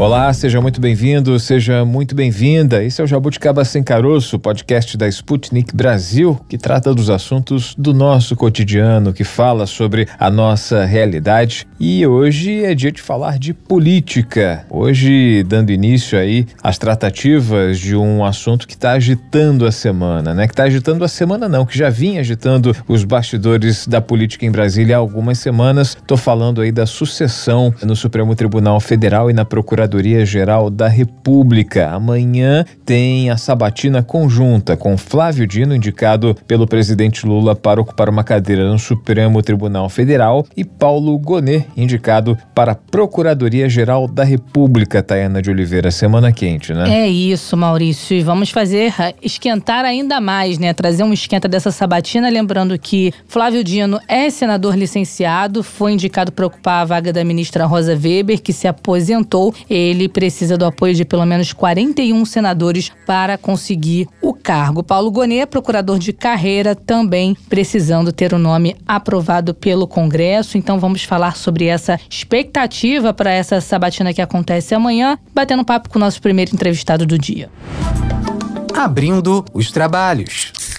Olá, seja muito bem-vindo, seja muito bem-vinda. Esse é o Jabuticaba Sem Caroço, podcast da Sputnik Brasil, que trata dos assuntos do nosso cotidiano, que fala sobre a nossa realidade. E hoje é dia de falar de política. Hoje, dando início aí às tratativas de um assunto que está agitando a semana, né? Que está agitando a semana não, que já vinha agitando os bastidores da política em Brasília há algumas semanas. Estou falando aí da sucessão no Supremo Tribunal Federal e na Procuradoria Procuradoria-Geral da República. Amanhã tem a sabatina conjunta com Flávio Dino, indicado pelo presidente Lula para ocupar uma cadeira no Supremo Tribunal Federal, e Paulo Gonet, indicado para a Procuradoria-Geral da República. Tayana de Oliveira, semana quente, né? É isso, Maurício. E vamos fazer esquentar ainda mais, né? Trazer um esquenta dessa sabatina, lembrando que Flávio Dino é senador licenciado, foi indicado para ocupar a vaga da ministra Rosa Weber, que se aposentou precisa do apoio de pelo menos 41 senadores para conseguir o cargo. Paulo Gonet, procurador de carreira, também precisando ter o nome aprovado pelo Congresso. Então vamos falar sobre essa expectativa para essa sabatina que acontece amanhã, batendo papo com o nosso primeiro entrevistado do dia. Abrindo os trabalhos.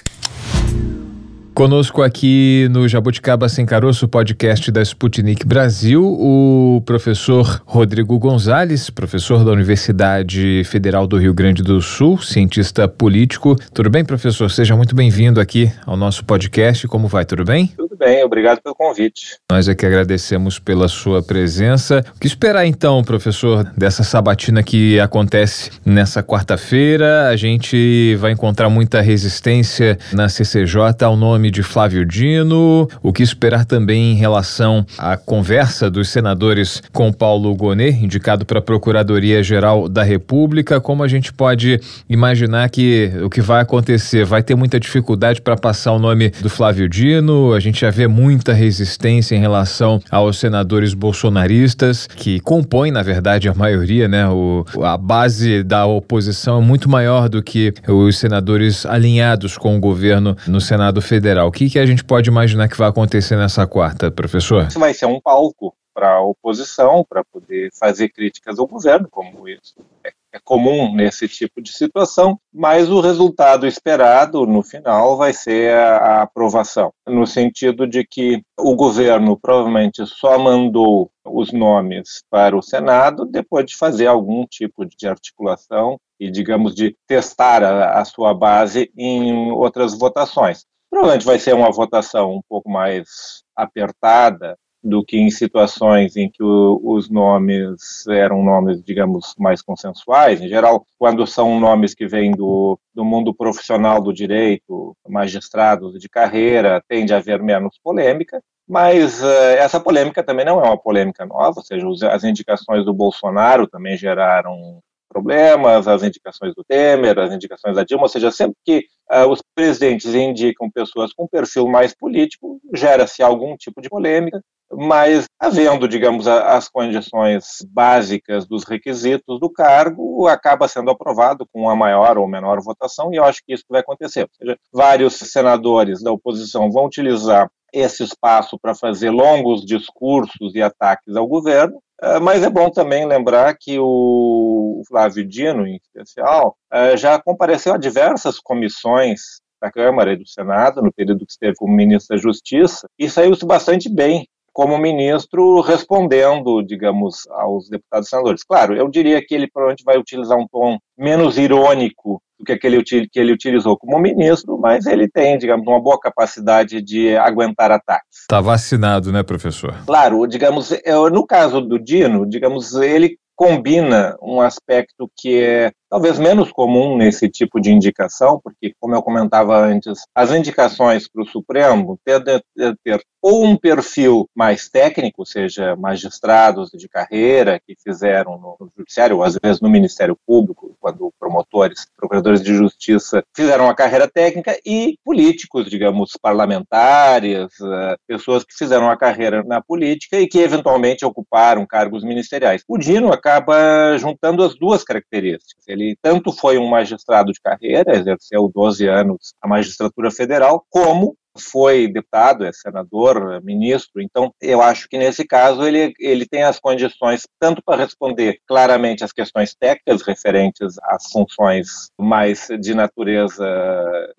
Conosco aqui no Jabuticaba Sem Caroço, podcast da Sputnik Brasil, o professor Rodrigo Gonzalez, professor da Universidade Federal do Rio Grande do Sul, cientista político. Tudo bem, professor? Seja muito bem-vindo aqui ao nosso podcast. Como vai? Tudo bem? Tudo bem, obrigado pelo convite. Nós é que agradecemos pela sua presença. O que esperar então, professor, dessa sabatina que acontece nessa quarta-feira? A gente vai encontrar muita resistência na CCJ ao nome nome de Flávio Dino, o que esperar também em relação à conversa dos senadores com Paulo Gonet, indicado para a Procuradoria-Geral da República, como a gente pode imaginar que o que vai acontecer vai ter muita dificuldade para passar o nome do Flávio Dino, a gente já vê muita resistência em relação aos senadores bolsonaristas, que compõem, na verdade, a maioria, né? O, a base da oposição é muito maior do que os senadores alinhados com o governo no Senado Federal. Federal. O que, que a gente pode imaginar que vai acontecer nessa quarta, professor? Isso vai ser um palco para a oposição, para poder fazer críticas ao governo, como isso é, é comum nesse tipo de situação, mas o resultado esperado no final vai ser a, a aprovação, no sentido de que o governo provavelmente só mandou os nomes para o Senado depois de fazer algum tipo de articulação e, digamos, de testar a, a sua base em outras votações. Provavelmente vai ser uma votação um pouco mais apertada do que em situações em que o, os nomes eram nomes, digamos, mais consensuais. Em geral, quando são nomes que vêm do, do mundo profissional do direito, magistrados de carreira, tende a haver menos polêmica. Mas uh, essa polêmica também não é uma polêmica nova, ou seja, as indicações do Bolsonaro também geraram problemas, as indicações do Temer, as indicações da Dilma, ou seja, sempre que uh, os presidentes indicam pessoas com perfil mais político, gera-se algum tipo de polêmica, mas havendo, digamos, a, as condições básicas dos requisitos do cargo, acaba sendo aprovado com uma maior ou menor votação, e eu acho que isso vai acontecer. Ou seja, vários senadores da oposição vão utilizar esse espaço para fazer longos discursos e ataques ao governo, ah, mas é bom também lembrar que o Flávio Dino, em especial, ah, já compareceu a diversas comissões da Câmara e do Senado, no período que esteve como ministro da Justiça, e saiu-se bastante bem como ministro respondendo, digamos, aos deputados e senadores. Claro, eu diria que ele provavelmente vai utilizar um tom menos irônico do que aquele que ele utilizou como ministro, mas ele tem, digamos, uma boa capacidade de aguentar ataques. Está vacinado, né, professor? Claro, digamos, no caso do Dino, digamos, ele combina um aspecto que é talvez menos comum nesse tipo de indicação, porque, como eu comentava antes, as indicações para o Supremo tendem a ter ou um perfil mais técnico, seja magistrados de carreira que fizeram no Judiciário, ou às vezes no Ministério Público, quando promotores, procuradores de justiça fizeram uma carreira técnica, e políticos, digamos, parlamentares, eh, pessoas que fizeram uma carreira na política e que eventualmente ocuparam cargos ministeriais. O Dino acaba juntando as duas características. Ele Ele tanto foi um magistrado de carreira, exerceu 12 anos a magistratura federal, como foi deputado, é senador, ministro, então eu acho que nesse caso ele, ele tem as condições tanto para responder claramente às questões técnicas referentes às funções mais de natureza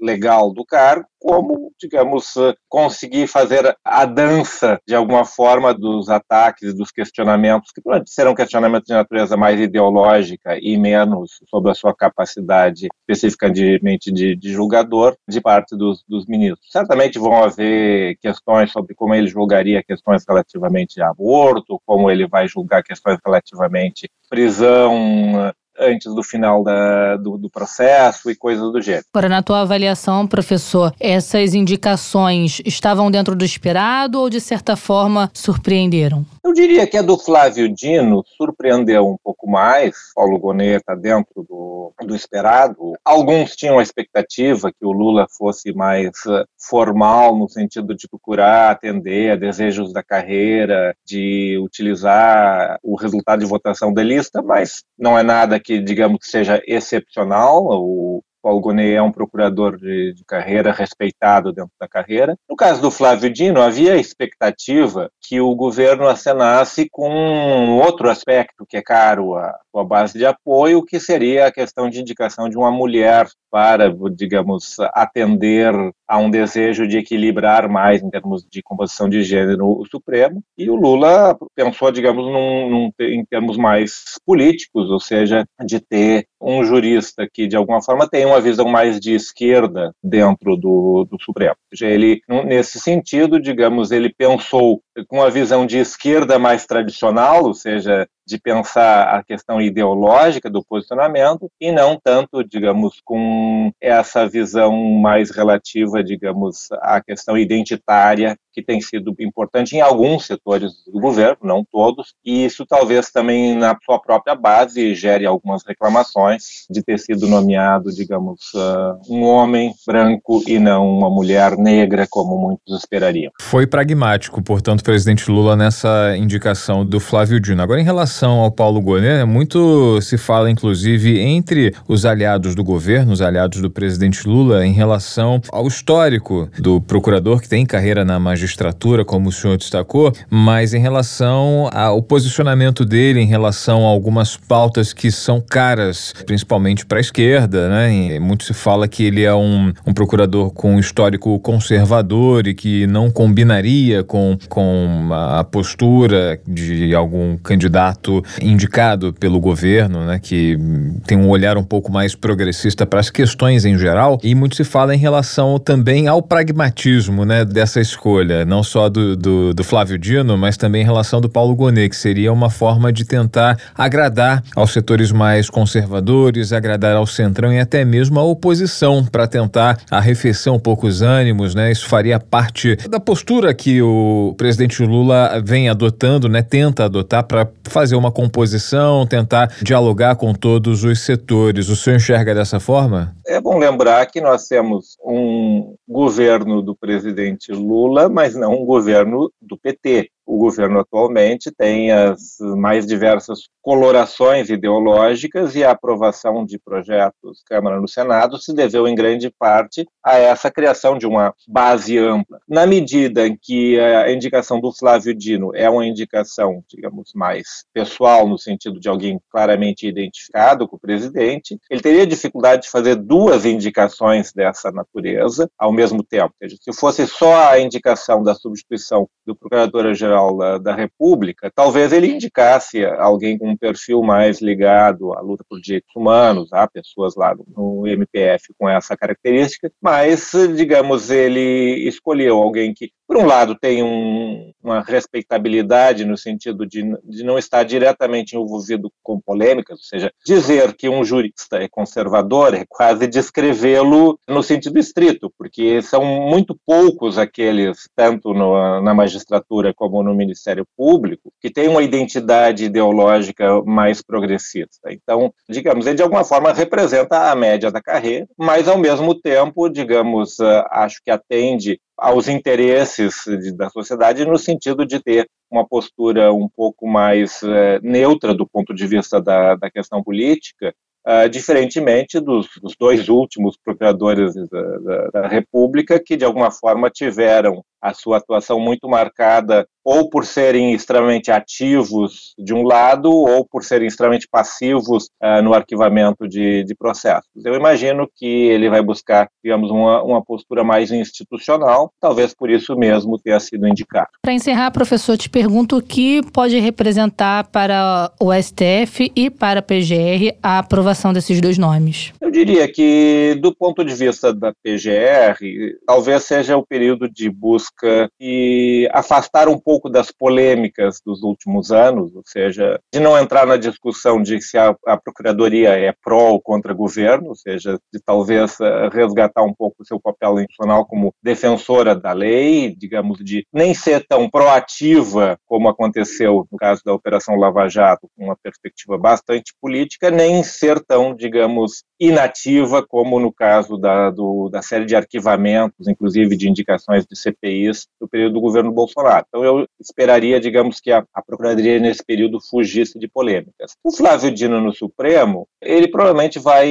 legal do cargo, como, digamos, conseguir fazer a dança, de alguma forma, dos ataques e dos questionamentos, que serão questionamentos de natureza mais ideológica e menos sobre a sua capacidade especificamente de, de julgador, de parte dos, dos ministros. Certamente vão haver questões sobre como ele julgaria questões relativamente a aborto, como ele vai julgar questões relativamente prisão antes do final da, do, do, processo e coisas do gênero. Agora, na tua avaliação, professor, essas indicações estavam dentro do esperado ou, de certa forma, surpreenderam? Eu diria que a do Flávio Dino surpreendeu um pouco mais. Paulo Gonet está dentro do, do esperado. Alguns tinham a expectativa que o Lula fosse mais eh, formal, no sentido de procurar atender a desejos da carreira, de utilizar o resultado de votação da lista, mas não é nada que, digamos, seja excepcional. O Paulo Gonet é um procurador de, de, carreira respeitado dentro da carreira. No caso do Flávio Dino, havia expectativa que o governo acenasse com outro aspecto que é caro à sua base de apoio, que seria a questão de indicação de uma mulher para, digamos, atender a um desejo de equilibrar mais em termos de composição de gênero o Supremo. E o Lula pensou, digamos, num, num, em termos mais políticos, ou seja, de ter um jurista que, de alguma forma, tem uma visão mais de esquerda dentro do, do Supremo. Seja, ele, nesse sentido, digamos, ele pensou com uma visão de esquerda mais tradicional, ou seja, de pensar a questão ideológica do posicionamento e não tanto, digamos, com essa visão mais relativa, digamos, à questão identitária que tem sido importante em alguns setores do governo, não todos, e isso talvez também na sua própria base gere algumas reclamações de ter sido nomeado, digamos, uh, um homem branco e não uma mulher negra, como muitos esperariam. Foi pragmático, portanto, o presidente Lula nessa indicação do Flávio Dino. Agora, em relação ao Paulo Gonet, muito se fala, inclusive, entre os aliados do governo, os aliados do presidente Lula, em relação ao histórico do procurador que tem carreira na magistratura magistratura, como o senhor destacou, mas em relação ao posicionamento dele em relação a algumas pautas que são caras, principalmente para a esquerda, né? E muito se fala que ele é um, um procurador com um histórico conservador e que não combinaria com, com a postura de algum candidato indicado pelo governo, né? Que tem um olhar um pouco mais progressista para as questões em geral. E muito se fala em relação também ao pragmatismo, né? Dessa escolha não só do, do, do, Flávio Dino, mas também em relação do Paulo Gonet, que seria uma forma de tentar agradar aos setores mais conservadores, agradar ao centrão e até mesmo à oposição, para tentar arrefecer um pouco os ânimos, né? Isso faria parte da postura que o presidente Lula vem adotando, né? Tenta adotar para fazer uma composição, tentar dialogar com todos os setores. O senhor enxerga dessa forma? É bom lembrar que nós temos um governo do presidente Lula, mas não um governo do PT o governo atualmente tem as mais diversas colorações ideológicas e a aprovação de projetos Câmara no Senado se deveu em grande parte a essa criação de uma base ampla. Na medida em que a indicação do Flávio Dino é uma indicação, digamos, mais pessoal, no sentido de alguém claramente identificado com o presidente, ele teria dificuldade de fazer duas indicações dessa natureza ao mesmo tempo. se fosse só a indicação da substituição do Procurador-Geral Geral da, da, República, talvez ele indicasse alguém com um perfil mais ligado à luta por direitos humanos, há pessoas lá no MPF com essa característica, mas, digamos, ele escolheu alguém que, por um lado, tem um, uma respeitabilidade no sentido de, de não estar diretamente envolvido com polêmicas, ou seja, dizer que um jurista é conservador é quase descrevê-lo no sentido estrito, porque são muito poucos aqueles, tanto no, na magistratura como no Ministério Público, que tem uma identidade ideológica mais progressista. Então, digamos, ele de alguma forma representa a média da carreira, mas ao mesmo tempo, digamos, eh, acho que atende aos interesses da sociedade no sentido de ter uma postura um pouco mais é, neutra do ponto de vista da, da questão política uh, diferentemente dos, dos, dois últimos procuradores da, da, da República, que de alguma forma tiveram a sua atuação muito marcada ou por serem extremamente ativos de um lado ou por serem extremamente passivos uh, no arquivamento de, de, processos. Eu imagino que ele vai buscar, digamos, uma, uma postura mais institucional, talvez por isso mesmo tenha sido indicado. Para encerrar, professor, te pergunto o que pode representar para o STF e para a PGR a aprovação desses dois nomes? Eu diria que, do ponto de vista da PGR, talvez seja o período de busca e afastar um pouco das polêmicas dos últimos anos, ou seja, de não entrar na discussão de se a, a Procuradoria é pró ou contra governo, ou seja, de talvez uh, resgatar um pouco o seu papel institucional como defensora da lei, digamos, de nem ser tão proativa como aconteceu no caso da Operação Lava Jato, com uma perspectiva bastante política, nem ser tão, digamos, inativa como no caso da, do, da série de arquivamentos, inclusive de indicações de CPI país no período do governo Bolsonaro. Então eu esperaria, digamos, que a, a Procuradoria nesse período fugisse de polêmicas. O Flávio Dino no Supremo, ele provavelmente vai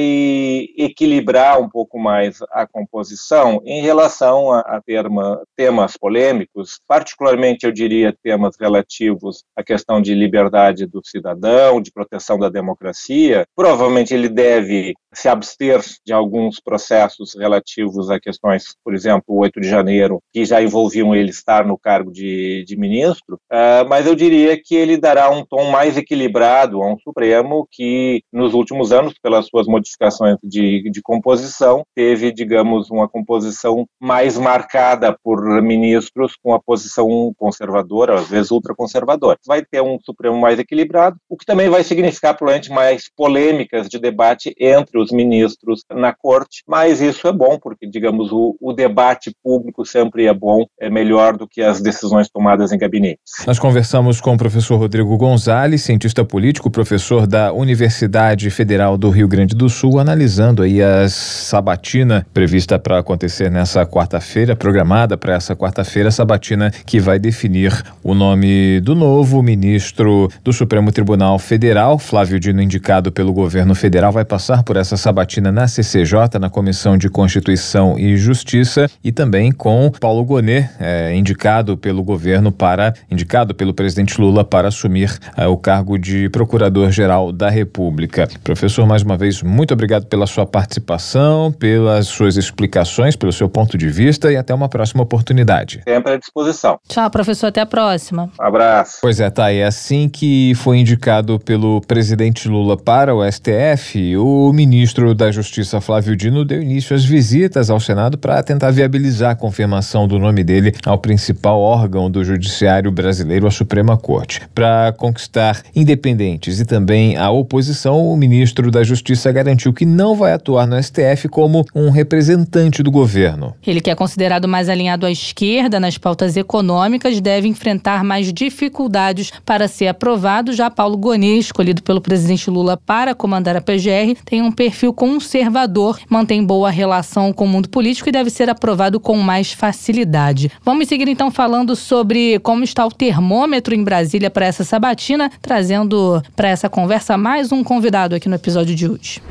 equilibrar um pouco mais a composição em relação a, a terma, temas polêmicos, particularmente eu diria temas relativos à questão de liberdade do cidadão, de proteção da democracia. Provavelmente ele deve se abster de alguns processos relativos a questões, por exemplo, o 8 de janeiro, que já envolviam ele estar no cargo de, de ministro, uh, mas eu diria que ele dará um tom mais equilibrado a um Supremo que, nos últimos anos, pelas suas modificações de, de composição, teve, digamos, uma composição mais marcada por ministros com a posição conservadora, às vezes ultraconservadora. Vai ter um Supremo mais equilibrado, o que também vai significar, provavelmente, mais polêmicas de debate entre os ministros na corte, mas isso é bom, porque, digamos, o, o debate público sempre é bom, é melhor do que as decisões tomadas em gabinetes. Nós conversamos com o professor Rodrigo Gonzalez, cientista político, professor da Universidade Federal do Rio Grande do Sul, analisando aí a sabatina prevista para acontecer nessa quarta-feira, programada para essa quarta-feira, sabatina que vai definir o nome do novo ministro do Supremo Tribunal Federal, Flávio Dino, indicado pelo governo federal, vai passar por essa essa sabatina na CCJ, na Comissão de Constituição e Justiça, e também com Paulo Gonet, é, indicado pelo governo para, indicado pelo presidente Lula para assumir é, o cargo de Procurador-Geral da República. Professor, mais uma vez, muito obrigado pela sua participação, pelas suas explicações, pelo seu ponto de vista e até uma próxima oportunidade. Sempre à disposição. Tchau, professor, até a próxima. Um abraço. Pois é, tá, é assim que foi indicado pelo presidente Lula para o STF, o ministro ministro da Justiça Flávio Dino deu início às visitas ao Senado para tentar viabilizar a confirmação do nome dele ao principal órgão do judiciário brasileiro, a Suprema Corte. Para conquistar independentes e também a oposição, o ministro da Justiça garantiu que não vai atuar no STF como um representante do governo. Ele que é considerado mais alinhado à esquerda nas pautas econômicas deve enfrentar mais dificuldades para ser aprovado. Já Paulo Gonet, escolhido pelo presidente Lula para comandar a PGR, tem um perfil perfil conservador, mantém boa relação com o mundo político e deve ser aprovado com mais facilidade. Vamos seguir então falando sobre como está o termômetro em Brasília para essa sabatina, trazendo para essa conversa mais um convidado aqui no episódio de hoje.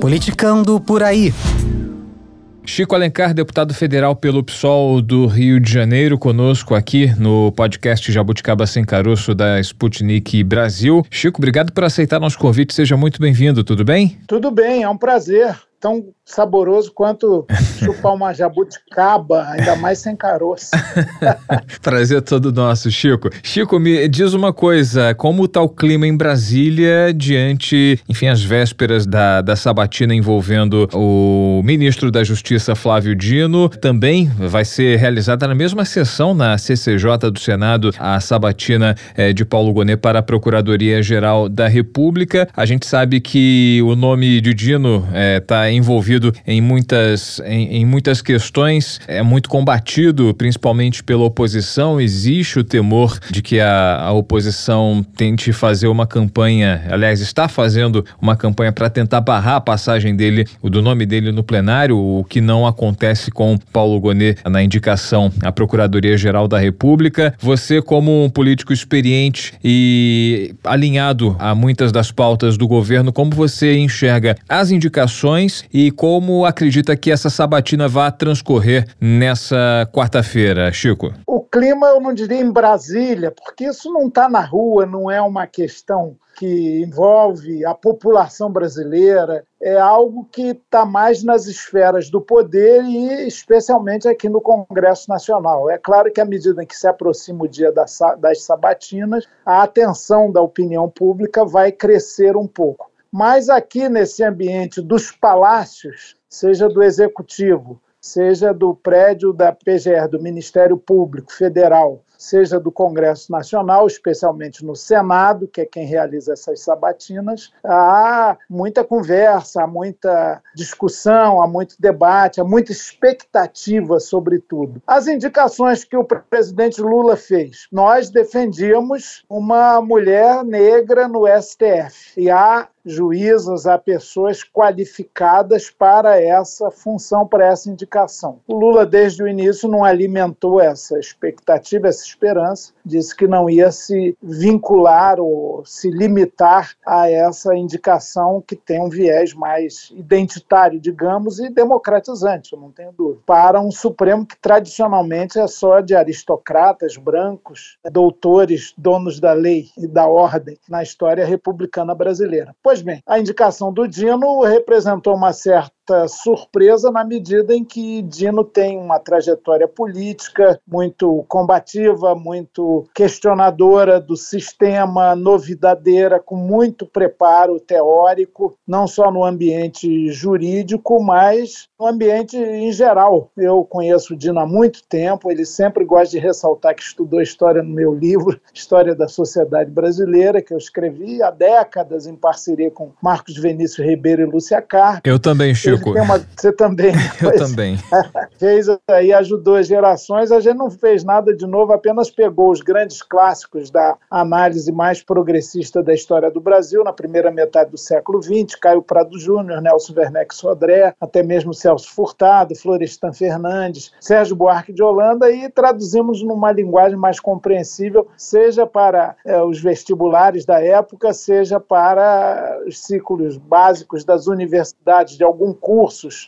Politicando por aí. Chico Alencar, deputado federal pelo PSOL do Rio de Janeiro, conosco aqui no podcast Jabuticaba Sem Caroço da Sputnik Brasil. Chico, obrigado por aceitar nosso convite. Seja muito bem-vindo, tudo bem? Tudo bem, é um prazer tão saboroso quanto chupar uma jabuticaba, ainda mais sem caroço. Prazer todo nosso, Chico. Chico, me diz uma coisa, como está o clima em Brasília diante, enfim, as vésperas da, da sabatina envolvendo o ministro da Justiça, Flávio Dino, também vai ser realizada na mesma sessão na CCJ do Senado, a sabatina eh, de Paulo Gonet para a Procuradoria-Geral da República. A gente sabe que o nome de Dino está eh, envolvido em muitas, em, em, muitas questões, é muito combatido, principalmente pela oposição. Existe o temor de que a, a oposição tente fazer uma campanha, aliás, está fazendo uma campanha para tentar barrar a passagem dele, o do nome dele no plenário, o que não acontece com Paulo Gonet na indicação à Procuradoria-Geral da República. Você, como um político experiente e alinhado a muitas das pautas do governo, como você enxerga as indicações e como acredita que essa sabatina vai transcorrer nessa quarta-feira, Chico? O clima, eu não diria em Brasília, porque isso não está na rua, não é uma questão que envolve a população brasileira, é algo que está mais nas esferas do poder e especialmente aqui no Congresso Nacional. É claro que à medida que se aproxima o dia das sabatinas, a atenção da opinião pública vai crescer um pouco. Mas aqui nesse ambiente dos palácios, seja do executivo, seja do prédio da PGR, do Ministério Público Federal, seja do Congresso Nacional, especialmente no Senado, que é quem realiza essas sabatinas, há muita conversa, há muita discussão, há muito debate, há muita expectativa sobre tudo. As indicações que o presidente Lula fez, nós defendíamos uma mulher negra no STF e há juízas, a pessoas qualificadas para essa função, para essa indicação. O Lula, desde o início, não alimentou essa expectativa, essa esperança, disse que não ia se vincular ou se limitar a essa indicação que tem um viés mais identitário, digamos, e democratizante, eu não tenho dúvida, para um Supremo que tradicionalmente é só de aristocratas brancos, doutores, donos da lei e da ordem na história republicana brasileira. Pois bem, a indicação do Dino representou uma certa surpresa na medida em que Dino tem uma trajetória política muito combativa, muito questionadora do sistema, novidadeira, com muito preparo teórico, não só no ambiente jurídico, mas no ambiente em geral. Eu conheço o Dino há muito tempo, ele sempre gosta de ressaltar que estudou história no meu livro, História da Sociedade Brasileira, que eu escrevi há décadas em parceria com Marcos Vinícius Ribeiro e Lúcia Carpe. Eu também, Chico. Uma... Você também. Eu também. Fez aí, ajudou as gerações. A gente não fez nada de novo, apenas pegou os grandes clássicos da análise mais progressista da história do Brasil, na primeira metade do século XX, Caio Prado Júnior, Nelson Werneck Sodré, até mesmo Celso Furtado, Florestan Fernandes, Sérgio Buarque de Holanda, e traduzimos numa linguagem mais compreensível, seja para é, os vestibulares da época, seja para os ciclos básicos das universidades, de algum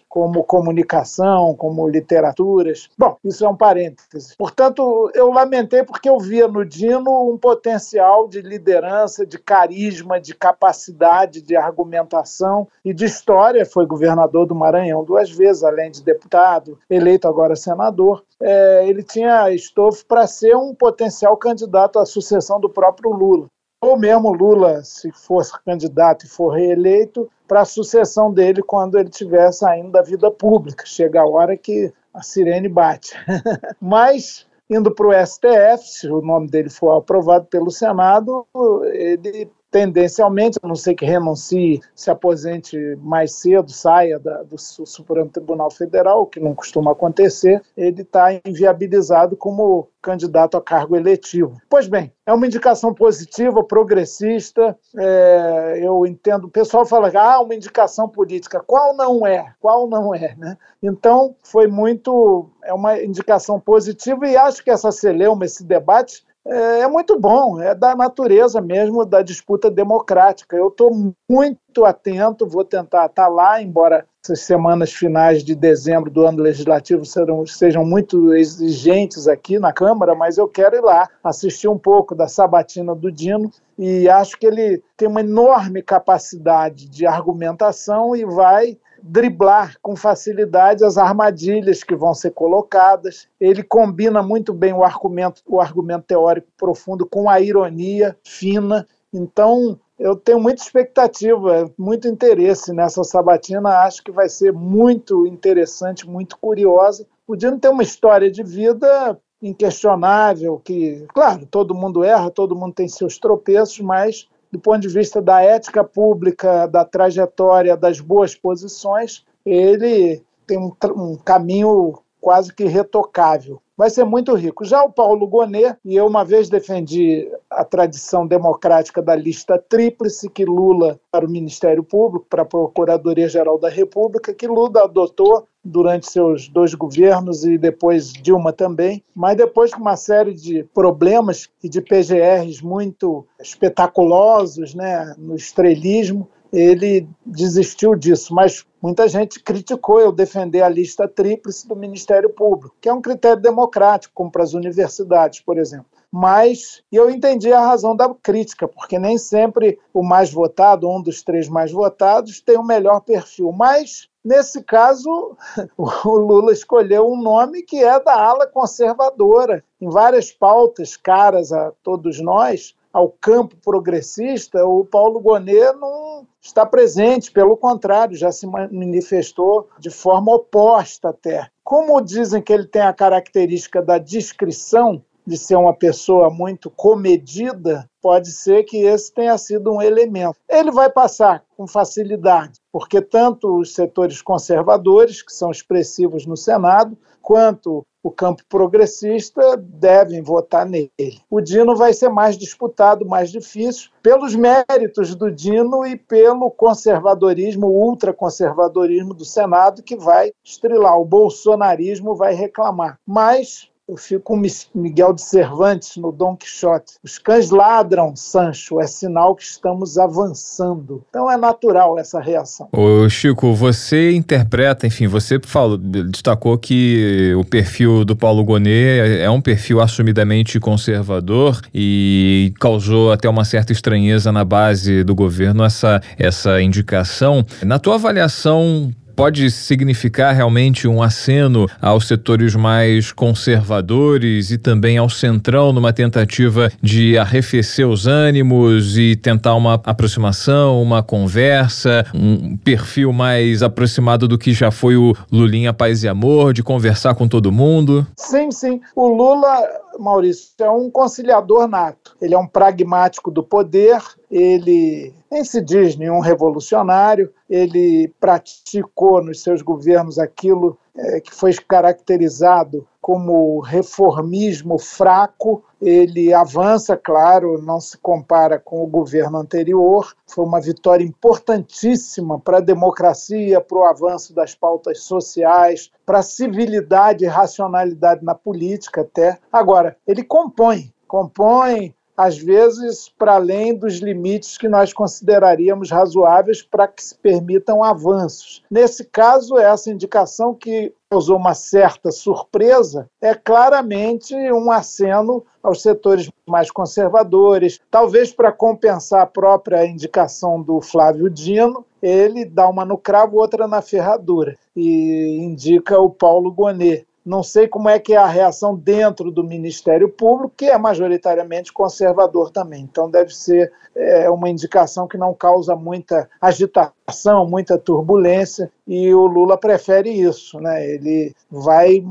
como comunicação, como literaturas. Bom, isso é um parêntese. Portanto, eu lamentei porque eu via no Dino um potencial de liderança, de carisma, de capacidade de argumentação e de história. Foi governador do Maranhão duas vezes, além de deputado, eleito agora senador. É, ele tinha estofo para ser um potencial candidato à sucessão do próprio Lula ou mesmo Lula, se for candidato e for reeleito, para a sucessão dele quando ele estiver saindo da vida pública. Chega a hora que a sirene bate. Mas, indo para o STF, se o nome dele for aprovado pelo Senado, ele tendencialmente, a não ser que renuncie, se aposente mais cedo, saia da, do Supremo Tribunal Federal, o que não costuma acontecer, ele está inviabilizado como candidato a cargo eletivo. Pois bem, é uma indicação positiva, progressista. É, eu entendo. O pessoal fala ah, uma indicação política. Qual não é? Qual não é? Né? Então, foi muito. É uma indicação positiva e acho que essa celeuma, esse debate, é, é muito bom, é da natureza mesmo da disputa democrática. Eu estou muito atento, vou tentar estar lá, embora essas semanas finais de dezembro do ano legislativo serão, sejam muito exigentes aqui na Câmara, mas eu quero ir lá assistir um pouco da sabatina do Dino e acho que ele tem uma enorme capacidade de argumentação e vai driblar com facilidade as armadilhas que vão ser colocadas. Ele combina muito bem o argumento, o argumento teórico profundo com a ironia fina. Então, eu tenho muita expectativa, muito interesse nessa sabatina. Acho que vai ser muito interessante, muito curiosa. O Dino tem uma história de vida inquestionável, que, claro, todo mundo erra, todo mundo tem seus tropeços, mas do ponto de vista da ética pública, da trajetória, das boas posições, ele tem um, um caminho quase que retocável vai ser muito rico. Já o Paulo Gonet, e eu uma vez defendi a tradição democrática da lista tríplice que Lula para o Ministério Público, para a Procuradoria-Geral da República, que Lula adotou durante seus dois governos e depois Dilma também, mas depois com uma série de problemas e de PGRs muito espetaculosos, né, no estrelismo, ele desistiu disso, mas muita gente criticou eu defender a lista tríplice do Ministério Público, que é um critério democrático, como para as universidades, por exemplo. Mas eu entendi a razão da crítica, porque nem sempre o mais votado, um dos três mais votados, tem o melhor perfil. Mas Nesse caso, o Lula escolheu um nome que é da ala conservadora. Em várias pautas caras a todos nós, ao campo progressista, o Paulo Gonet não está presente, pelo contrário, já se manifestou de forma oposta até. Como dizem que ele tem a característica da discrição, de ser uma pessoa muito comedida, pode ser que esse tenha sido um elemento. Ele vai passar com facilidade, porque tanto os setores conservadores, que são expressivos no Senado, quanto o campo progressista devem votar nele. O Dino vai ser mais disputado, mais difícil, pelos méritos do Dino e pelo conservadorismo, ultraconservadorismo do Senado, que vai estrilar. O bolsonarismo vai reclamar. Mas eu fico com Miguel de Cervantes no Dom Quixote. Os cães ladram, Sancho, é sinal que estamos avançando. Então é natural essa reação. Ô Chico, você interpreta, enfim, você falou, destacou que o perfil do Paulo Gonet é um perfil assumidamente conservador e causou até uma certa estranheza na base do governo essa, essa indicação. Na tua avaliação, pode significar realmente um aceno aos setores mais conservadores e também ao centrão numa tentativa de arrefecer os ânimos e tentar uma aproximação, uma conversa, um perfil mais aproximado do que já foi o Lulinha Paz e Amor, de conversar com todo mundo? Sim, sim. O Lula Maurício, é um conciliador nato. Ele é um pragmático do poder, ele nem se diz nenhum revolucionário, ele praticou nos seus governos aquilo é, que foi caracterizado como reformismo fraco. Ele avança, claro, não se compara com o governo anterior. Foi uma vitória importantíssima para a democracia, para o avanço das pautas sociais, para a civilidade e racionalidade na política até. Agora, ele compõe, compõe às vezes para além dos limites que nós consideraríamos razoáveis para que se permitam avanços. Nesse caso, essa indicação que causou uma certa surpresa é claramente um aceno aos setores mais conservadores, talvez para compensar a própria indicação do Flávio Dino, ele dá uma no cravo, outra na ferradura e indica o Paulo Gonet não sei como é que é a reação dentro do Ministério Público, que é majoritariamente conservador também. Então deve ser é, uma indicação que não causa muita agitação, muita turbulência, e o Lula prefere isso. Né? Ele vai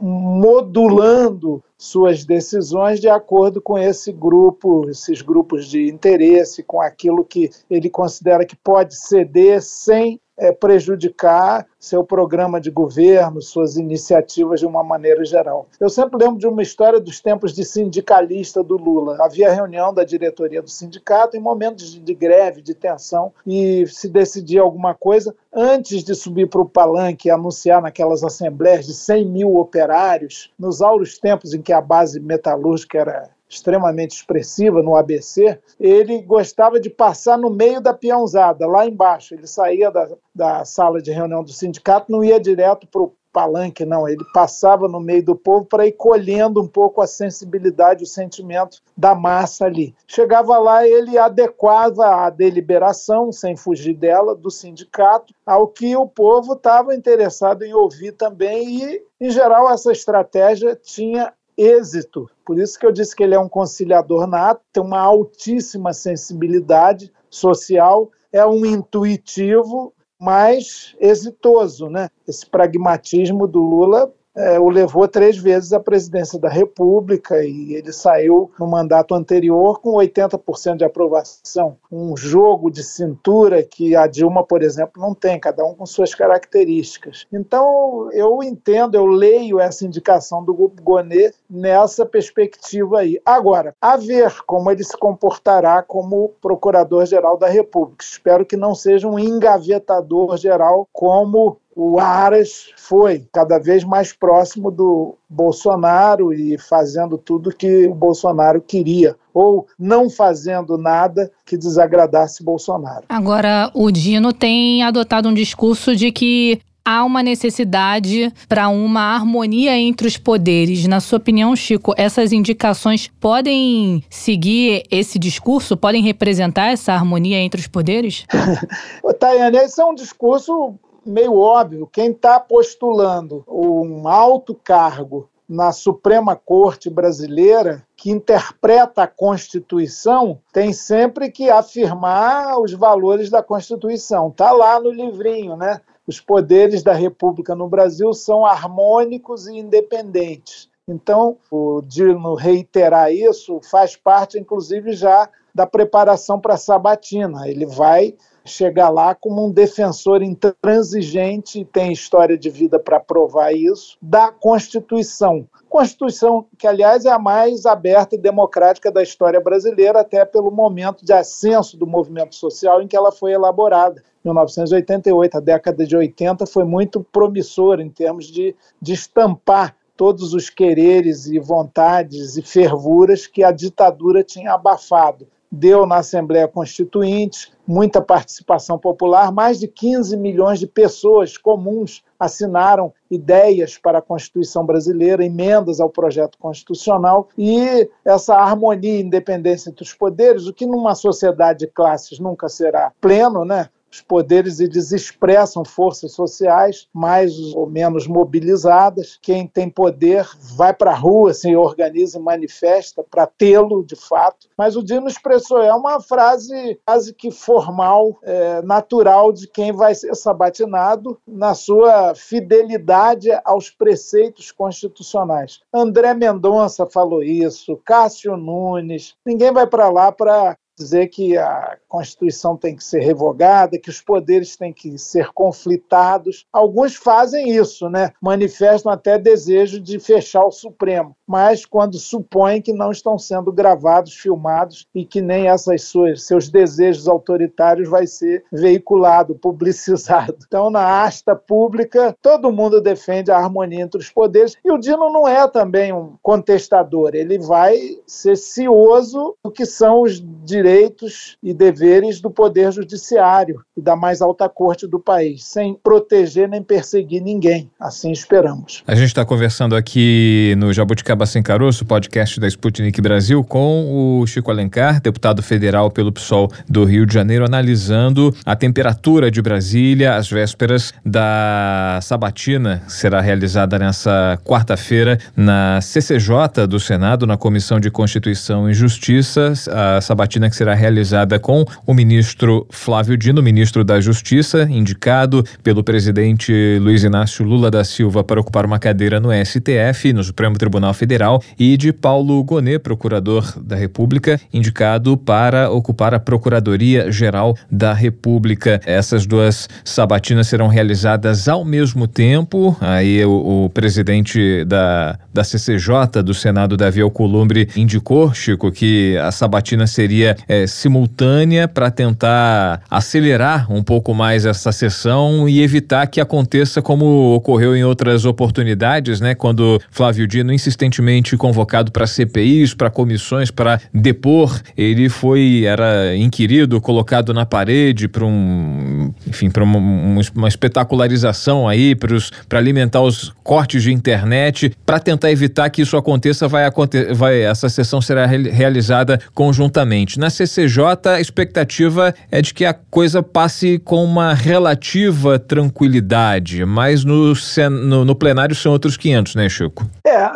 modulando suas decisões de acordo com esse grupo, esses grupos de interesse, com aquilo que ele considera que pode ceder sem é, prejudicar seu programa de governo, suas iniciativas de uma maneira geral. Eu sempre lembro de uma história dos tempos de sindicalista do Lula. Havia reunião da diretoria do sindicato em momentos de, greve, de tensão, e se decidia alguma coisa, antes de subir para o palanque e anunciar naquelas assembleias de 100 mil operários, nos auros tempos em que a base metalúrgica era extremamente expressiva no ABC, ele gostava de passar no meio da peãozada, lá embaixo. Ele saía da, da sala de reunião do sindicato, não ia direto para o palanque, não. Ele passava no meio do povo para ir colhendo um pouco a sensibilidade, o sentimento da massa ali. Chegava lá, ele adequava a deliberação, sem fugir dela, do sindicato, ao que o povo estava interessado em ouvir também, e, em geral, essa estratégia tinha êxito. Por isso que eu disse que ele é um conciliador nato, tem uma altíssima sensibilidade social, é um intuitivo, mas exitoso, né? Esse pragmatismo do Lula é, o levou três vezes à presidência da República e ele saiu no mandato anterior com 80% de aprovação. Um jogo de cintura que a Dilma, por exemplo, não tem, cada um com suas características. Então, eu entendo, eu leio essa indicação do Grupo Gonet nessa perspectiva aí. Agora, a ver como ele se comportará como procurador-geral da República. Espero que não seja um engavetador geral como o Aras foi cada vez mais próximo do Bolsonaro e fazendo tudo que o Bolsonaro queria, ou não fazendo nada que desagradasse Bolsonaro. Agora, o Dino tem adotado um discurso de que há uma necessidade para uma harmonia entre os poderes. Na sua opinião, Chico, essas indicações podem seguir esse discurso? Podem representar essa harmonia entre os poderes? Tayane, esse é um discurso meio óbvio. Quem está postulando um alto cargo na Suprema Corte Brasileira, que interpreta a Constituição, tem sempre que afirmar os valores da Constituição. Está lá no livrinho, né? Os poderes da República no Brasil são harmônicos e independentes. Então, o Dino reiterar isso faz parte, inclusive, já da preparação para a sabatina. Ele vai chegar lá como um defensor intransigente, tem história de vida para provar isso, da Constituição. Constituição que, aliás, é a mais aberta e democrática da história brasileira, até pelo momento de ascenso do movimento social em que ela foi elaborada. 1988, a década de 80, foi muito promissora em termos de, de estampar todos os quereres e vontades e fervuras que a ditadura tinha abafado deu na Assembleia Constituinte muita participação popular, mais de 15 milhões de pessoas comuns assinaram ideias para a Constituição brasileira, emendas ao projeto constitucional e essa harmonia e independência entre os poderes, o que numa sociedade de classes nunca será pleno, né? Os poderes eles expressam forças sociais mais ou menos mobilizadas. Quem tem poder vai para a rua, se organiza e manifesta para tê-lo de fato. Mas o Dino expressou, é uma frase quase que formal, é, natural de quem vai ser sabatinado na sua fidelidade aos preceitos constitucionais. André Mendonça falou isso, Cássio Nunes, ninguém vai para lá para dizer que a Constituição tem que ser revogada, que os poderes têm que ser conflitados. Alguns fazem isso, né? manifestam até desejo de fechar o Supremo, mas quando supõem que não estão sendo gravados, filmados e que nem essas suas, seus desejos autoritários vai ser veiculado, publicizado. Então, na asta pública, todo mundo defende a harmonia entre os poderes e o Dino não é também um contestador, ele vai ser cioso do que são os direitos direitos e deveres do Poder Judiciário e da mais alta corte do país, sem proteger nem perseguir ninguém. Assim esperamos. A gente está conversando aqui no Jabuticaba Sem Caroço, podcast da Sputnik Brasil, com o Chico Alencar, deputado federal pelo PSOL do Rio de Janeiro, analisando a temperatura de Brasília às vésperas da sabatina que será realizada nessa quarta-feira na CCJ do Senado, na Comissão de Constituição e Justiça, a sabatina que será realizada com o ministro Flávio Dino, ministro da Justiça, indicado pelo presidente Luiz Inácio Lula da Silva para ocupar uma cadeira no STF, no Supremo Tribunal Federal, e de Paulo Gonet, procurador da República, indicado para ocupar a Procuradoria Geral da República. Essas duas sabatinas serão realizadas ao mesmo tempo. Aí o, o presidente da, da CCJ do Senado, Davi Alcolumbre, indicou, Chico, que a sabatina seria é, simultânea para tentar acelerar um pouco mais essa sessão e evitar que aconteça como ocorreu em outras oportunidades, né? Quando Flávio Dino, insistentemente convocado para CPIs, para comissões, para depor, ele foi, era inquirido, colocado na parede para um, enfim, para uma, uma, espetacularização aí, para alimentar os cortes de internet, para tentar evitar que isso aconteça, vai, vai essa sessão será realizada conjuntamente. Na CCJ, a expectativa é de que a coisa passe com uma relativa tranquilidade, mas no, no, no plenário são outros 500, né, Chico? É,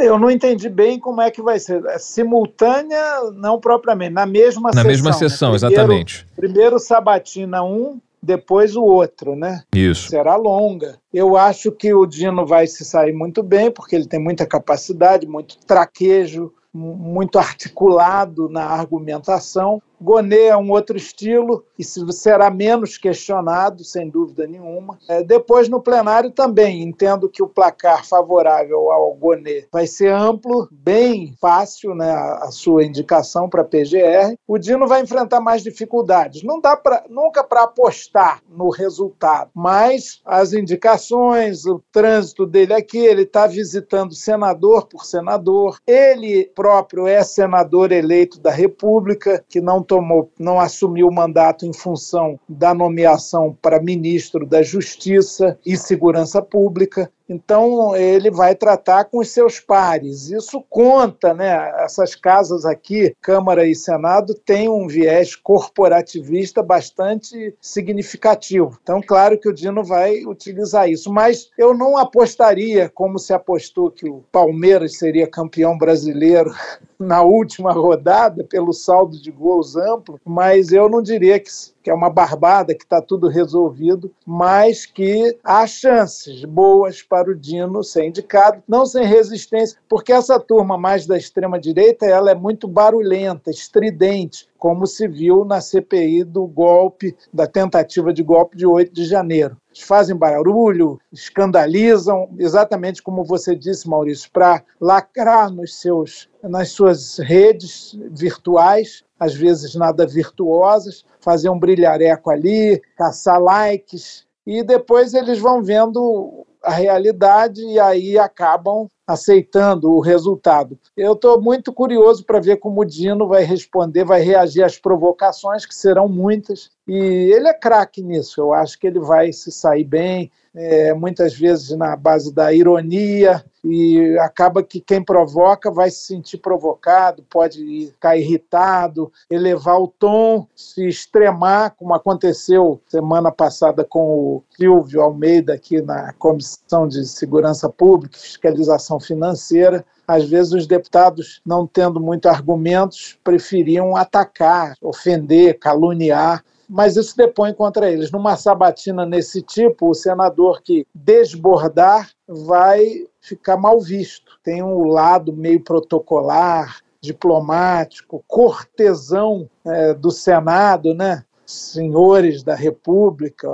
eu não entendi bem como é que vai ser. É simultânea, não propriamente, na mesma na sessão. Na mesma sessão, né? primeiro, exatamente. Primeiro Sabatina 1, depois o outro, né? Isso. Será longa. Eu acho que o Dino vai se sair muito bem, porque ele tem muita capacidade, muito traquejo, muito articulado na argumentação. Gonê é um outro estilo e será menos questionado, sem dúvida nenhuma. É, depois, no plenário, também entendo que o placar favorável ao Gonê vai ser amplo, bem fácil né, a sua indicação para a PGR. O Dino vai enfrentar mais dificuldades. Não dá pra, nunca para apostar no resultado, mas as indicações, o trânsito dele aqui, ele está visitando senador por senador. Ele próprio é senador eleito da República, que não tomou, não assumiu o mandato em função da nomeação para ministro da Justiça e Segurança Pública. Então, ele vai tratar com os seus pares. Isso conta, né? Essas casas aqui, Câmara e Senado, têm um viés corporativista bastante significativo. Então, claro que o Dino vai utilizar isso. Mas eu não apostaria, como se apostou que o Palmeiras seria campeão brasileiro na última rodada, pelo saldo de gols amplo, mas eu não diria que que é uma barbada, que está tudo resolvido, mas que há chances boas para o Dino ser indicado, não sem resistência, porque essa turma mais da extrema-direita ela é muito barulhenta, estridente, como se viu na CPI do golpe, da tentativa de golpe de 8 de janeiro. Eles fazem barulho, escandalizam, exatamente como você disse, Maurício, para lacrar nos seus, nas suas redes virtuais, às vezes nada virtuosas, fazer um brilhareco ali, caçar likes, e depois eles vão vendo a realidade e aí acabam aceitando o resultado. Eu estou muito curioso para ver como o Dino vai responder, vai reagir às provocações, que serão muitas, e ele é craque nisso. Eu acho que ele vai se sair bem, é, muitas vezes na base da ironia, e acaba que quem provoca vai se sentir provocado, pode ficar irritado, elevar o tom, se extremar, como aconteceu semana passada com o Silvio Almeida aqui na Comissão de Segurança Pública Fiscalização Financeira. Às vezes os deputados, não tendo muitos argumentos, preferiam atacar, ofender, caluniar mas isso depõe contra eles. Numa sabatina nesse tipo, o senador que desbordar vai ficar mal visto. Tem um lado meio protocolar, diplomático, cortesão é, do Senado, né? Senhores da República,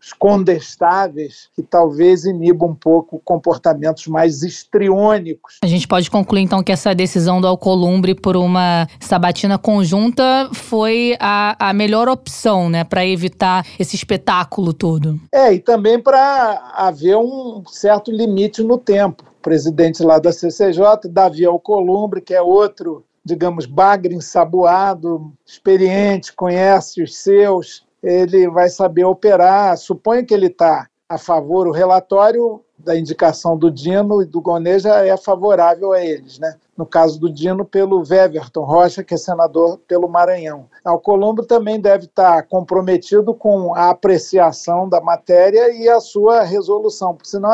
os condestáveis, que talvez inibam um pouco comportamentos mais histriônicos. A gente pode concluir então que essa decisão do Alcolumbre por uma sabatina conjunta foi a, a melhor opção, né, para evitar esse espetáculo todo. É, e também para haver um certo limite no tempo. O presidente lá da CCJ, Davi Alcolumbre, que é outro digamos, bagre ensaboado, experiente, conhece os seus, ele vai saber operar. Suponho que ele está a favor, o relatório da indicação do Dino e do Goneja é favorável a eles, né? No caso do Dino, pelo Weverton Rocha, que é senador pelo Maranhão. O Colombo também deve estar comprometido com a apreciação da matéria e a sua resolução, porque senão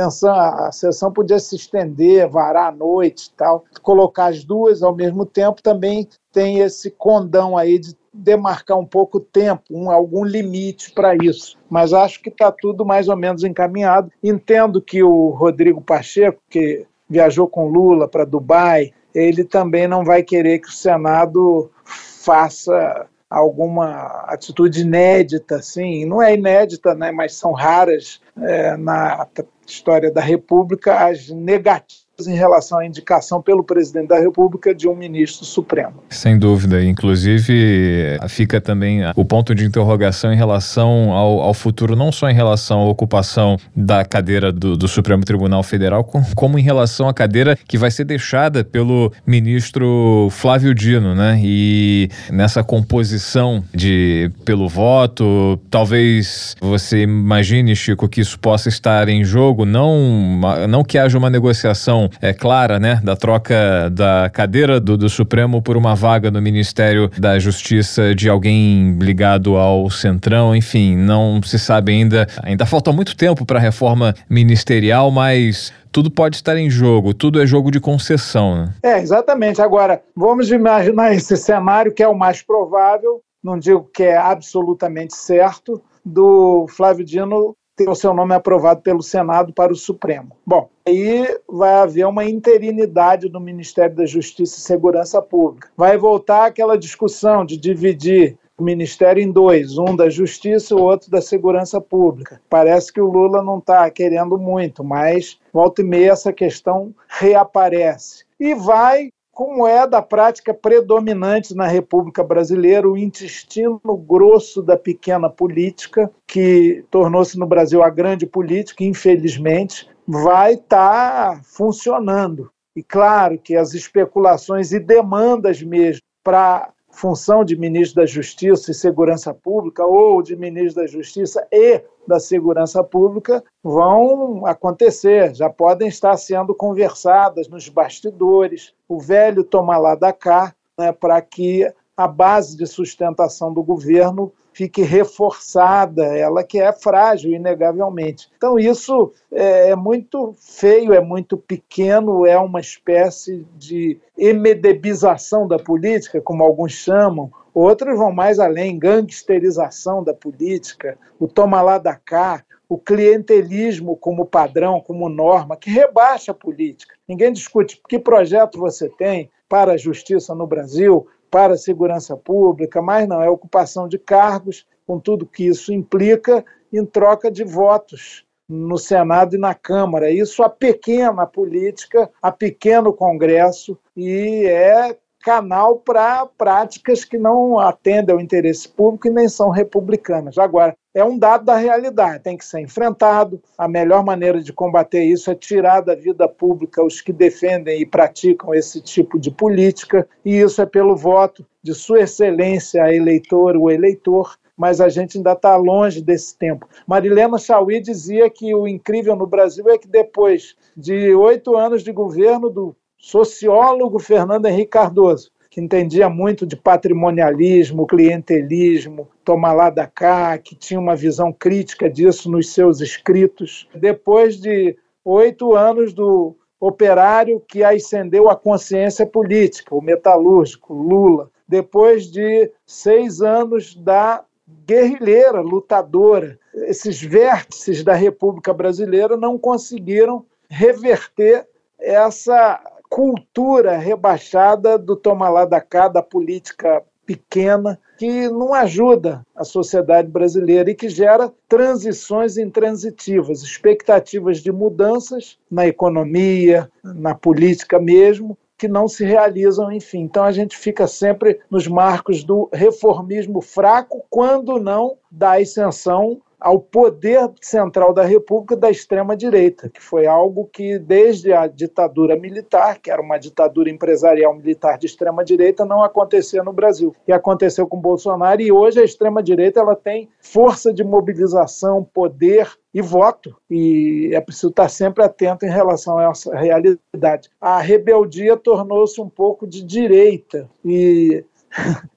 a sessão podia se estender, varar à noite e tal. Colocar as duas ao mesmo tempo também tem esse condão aí de demarcar um pouco o tempo, um, algum limite para isso. Mas acho que está tudo mais ou menos encaminhado. Entendo que o Rodrigo Pacheco, que viajou com Lula para Dubai, ele também não vai querer que o Senado faça alguma atitude inédita, assim, não é inédita, né, mas são raras é, na história da República as negativas em relação à indicação pelo presidente da República de um ministro supremo. Sem dúvida. Inclusive, fica também o ponto de interrogação em relação ao, ao futuro, não só em relação à ocupação da cadeira do, do, Supremo Tribunal Federal, como em relação à cadeira que vai ser deixada pelo ministro Flávio Dino, né? E nessa composição de pelo voto, talvez você imagine, Chico, que isso possa estar em jogo, não, não que haja uma negociação é, clara, né, da troca da cadeira do, do Supremo por uma vaga no Ministério da Justiça de alguém ligado ao Centrão, enfim, não se sabe ainda. Ainda falta muito tempo para a reforma ministerial, mas tudo pode estar em jogo, tudo é jogo de concessão. Né? É, exatamente. Agora, vamos imaginar esse cenário que é o mais provável não digo que é absolutamente certo, do Flávio Dino ter o seu nome aprovado pelo Senado para o Supremo. Bom, aí vai haver uma interinidade do Ministério da Justiça e Segurança Pública. Vai voltar aquela discussão de dividir o Ministério em dois, um da Justiça e o outro da Segurança Pública. Parece que o Lula não está querendo muito, mas volta e meia essa questão reaparece. E vai como é da prática predominante na República Brasileira, o intestino grosso da pequena política, que tornou-se no Brasil a grande política, infelizmente, vai estar tá funcionando. E claro que as especulações e demandas mesmo para função de ministro da Justiça e Segurança Pública ou de ministro da Justiça e da Segurança Pública vão acontecer, já podem estar sendo conversadas nos bastidores. O velho toma lá da cá, né, para que a base de sustentação do governo fique reforçada, ela que é frágil, inegavelmente. Então, isso é, é muito feio, é muito pequeno, é uma espécie de emedebização da política, como alguns chamam, outros vão mais além, gangsterização da política, o toma lá da cá, o clientelismo como padrão, como norma, que rebaixa a política. Ninguém discute que projeto você tem para a justiça no Brasil, para a segurança pública, mas não, é ocupação de cargos, com tudo que isso implica, em troca de votos no Senado e na Câmara. Isso a pequena política, a pequeno Congresso, e é canal para práticas que não atendem ao interesse público e nem são republicanas. Agora, é um dado da realidade, tem que ser enfrentado. A melhor maneira de combater isso é tirar da vida pública os que defendem e praticam esse tipo de política, e isso é pelo voto de Sua Excelência, a eleitor, o eleitor, mas a gente ainda está longe desse tempo. Marilena Chauí dizia que o incrível no Brasil é que depois de oito anos de governo do sociólogo Fernando Henrique Cardoso, que entendia muito de patrimonialismo, clientelismo, tomar lá da cá, que tinha uma visão crítica disso nos seus escritos. Depois de oito anos do operário que ascendeu a consciência política, o metalúrgico, Lula. Depois de seis anos da guerrilheira, lutadora. Esses vértices da República Brasileira não conseguiram reverter essa cultura rebaixada do toma lá da cá, da política pequena, que não ajuda a sociedade brasileira e que gera transições intransitivas, expectativas de mudanças na economia, na política mesmo, que não se realizam, enfim. Então a gente fica sempre nos marcos do reformismo fraco, quando não da ascensão ao poder central da República da extrema-direita, que foi algo que, desde a ditadura militar, que era uma ditadura empresarial militar de extrema-direita, não acontecia no Brasil. E aconteceu com Bolsonaro, e hoje a extrema-direita ela tem força de mobilização, poder e voto. E é preciso estar sempre atento em relação a essa realidade. A rebeldia tornou-se um pouco de direita. E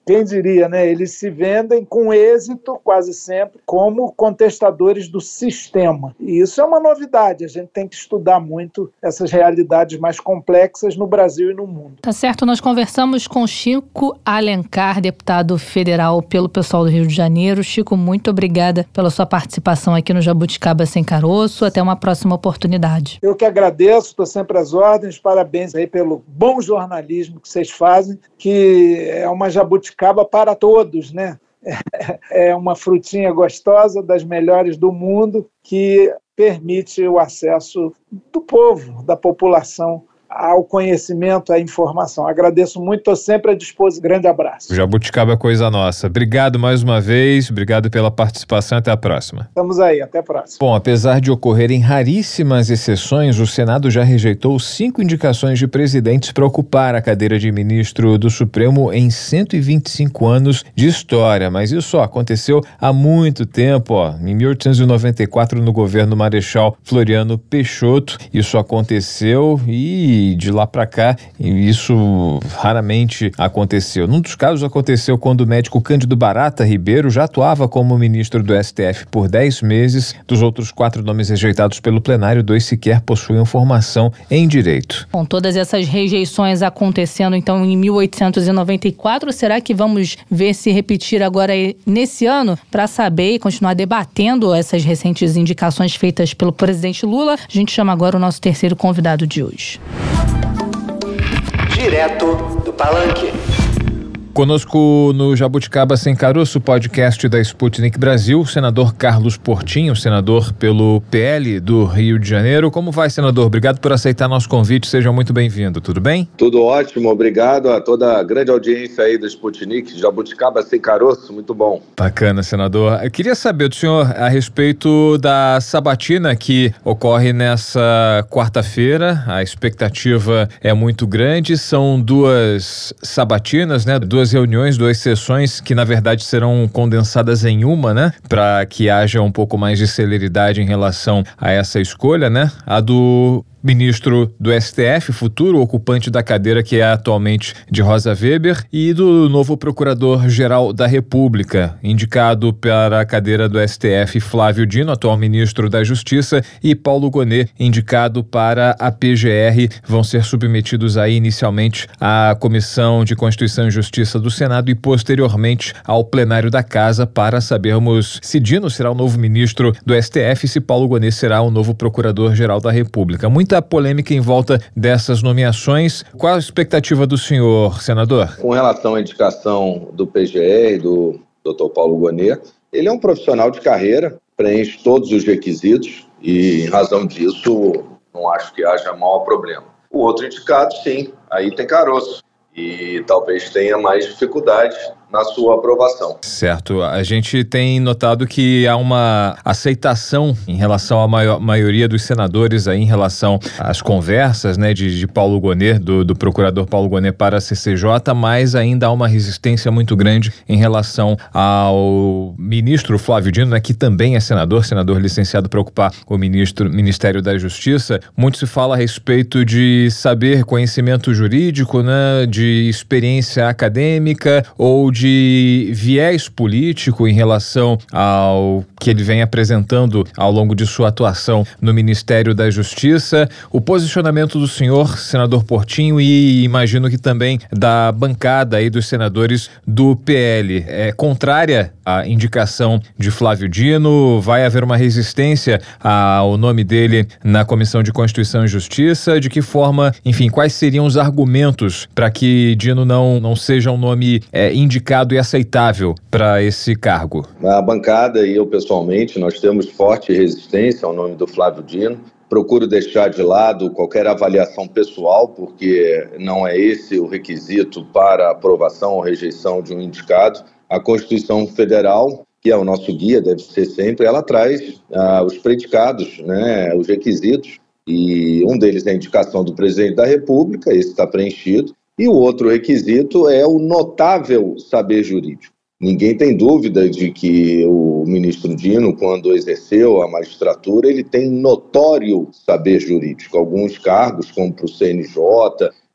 quem diria, né? Eles se vendem com êxito, quase sempre, como contestadores do sistema. E isso é uma novidade. A gente tem que estudar muito essas realidades mais complexas no Brasil e no mundo. Tá certo. Nós conversamos com Chico Alencar, deputado federal pelo pessoal do Rio de Janeiro. Chico, muito obrigada pela sua participação aqui no Jabuticaba Sem Caroço. Até uma próxima oportunidade. Eu que agradeço, estou sempre às ordens. Parabéns aí pelo bom jornalismo que vocês fazem, que é uma jabuticaba para todos, né? É uma frutinha gostosa, das melhores do mundo, que permite o acesso do povo, da população ao conhecimento, à informação. Agradeço muito, estou sempre à disposição. Grande abraço. Jabuticaba é coisa nossa. Obrigado mais uma vez, obrigado pela participação. Até a próxima. Estamos aí, até a próxima. Bom, apesar de ocorrerem raríssimas exceções, o Senado já rejeitou cinco indicações de presidentes para ocupar a cadeira de ministro do Supremo em 125 anos de história. Mas isso só aconteceu há muito tempo, ó, em 1894, no governo Marechal Floriano Peixoto. Isso aconteceu e e de lá para cá isso raramente aconteceu. Num dos casos aconteceu quando o médico Cândido Barata Ribeiro já atuava como ministro do STF por 10 meses. Dos outros quatro nomes rejeitados pelo plenário, dois sequer possuíam formação em direito. Com todas essas rejeições acontecendo então em 1894, será que vamos ver se repetir agora nesse ano para saber e continuar debatendo essas recentes indicações feitas pelo presidente Lula? A gente chama agora o nosso terceiro convidado de hoje. Direto do Palanque. Conosco no Jabuticaba Sem Caroço, podcast da Sputnik Brasil, senador Carlos Portinho, senador pelo PL do Rio de Janeiro. Como vai, senador? Obrigado por aceitar nosso convite. Seja muito bem-vindo. Tudo bem? Tudo ótimo. Obrigado a toda a grande audiência aí da Sputnik, Jabuticaba Sem Caroço. Muito bom. Bacana, senador. Eu queria saber do senhor a respeito da sabatina que ocorre nessa quarta-feira. A expectativa é muito grande. São duas sabatinas, né? Duas duas reuniões, duas sessões que na verdade serão condensadas em uma, né? Para que haja um pouco mais de celeridade em relação a essa escolha, né? A do ministro do STF, futuro ocupante da cadeira que é atualmente de Rosa Weber, e do novo procurador-geral da República, indicado para a cadeira do STF, Flávio Dino, atual ministro da Justiça, e Paulo Gonet, indicado para a PGR, vão ser submetidos aí inicialmente à Comissão de Constituição e Justiça do Senado e posteriormente ao plenário da Casa para sabermos se Dino será o novo ministro do STF e se Paulo Gonet será o novo procurador-geral da República. Muita muita polêmica em volta dessas nomeações. Qual a expectativa do senhor, senador? Com relação à indicação do PGR, do Dr. Paulo Gonet, ele é um profissional de carreira, preenche todos os requisitos e, em razão disso, não acho que haja maior problema. O outro indicado, sim, aí tem caroço e talvez tenha mais dificuldade na sua aprovação. Certo. A gente tem notado que há uma aceitação em relação à maior, maioria dos senadores aí em relação às conversas né, de, de Paulo Gonet, do, do, procurador Paulo Gonet para a CCJ, mas ainda há uma resistência muito grande em relação ao ministro Flávio Dino, né, que também é senador, senador licenciado para ocupar o ministro, Ministério da Justiça. Muito se fala a respeito de saber conhecimento jurídico, né, de experiência acadêmica ou de viés político em relação ao que ele vem apresentando ao longo de sua atuação no Ministério da Justiça. O posicionamento do senhor, senador Portinho, e imagino que também da bancada aí dos senadores do PL, é contrária à indicação de Flávio Dino? Vai haver uma resistência ao nome dele na Comissão de Constituição e Justiça? De que forma, enfim, quais seriam os argumentos para que Dino não, não seja um nome é, indicado? Indicado e aceitável para esse cargo? A bancada e eu pessoalmente, nós temos forte resistência ao nome do Flávio Dino. Procuro deixar de lado qualquer avaliação pessoal, porque não é esse o requisito para aprovação ou rejeição de um indicado. A Constituição Federal que é o nosso guia, deve ser sempre, ela traz ah, os predicados, né, os requisitos, e um deles é a indicação do presidente da República, esse está preenchido, e o outro requisito é o notável saber jurídico. Ninguém tem dúvida de que o ministro Dino, quando exerceu a magistratura, ele tem notório saber jurídico. Alguns cargos, como para o CNJ,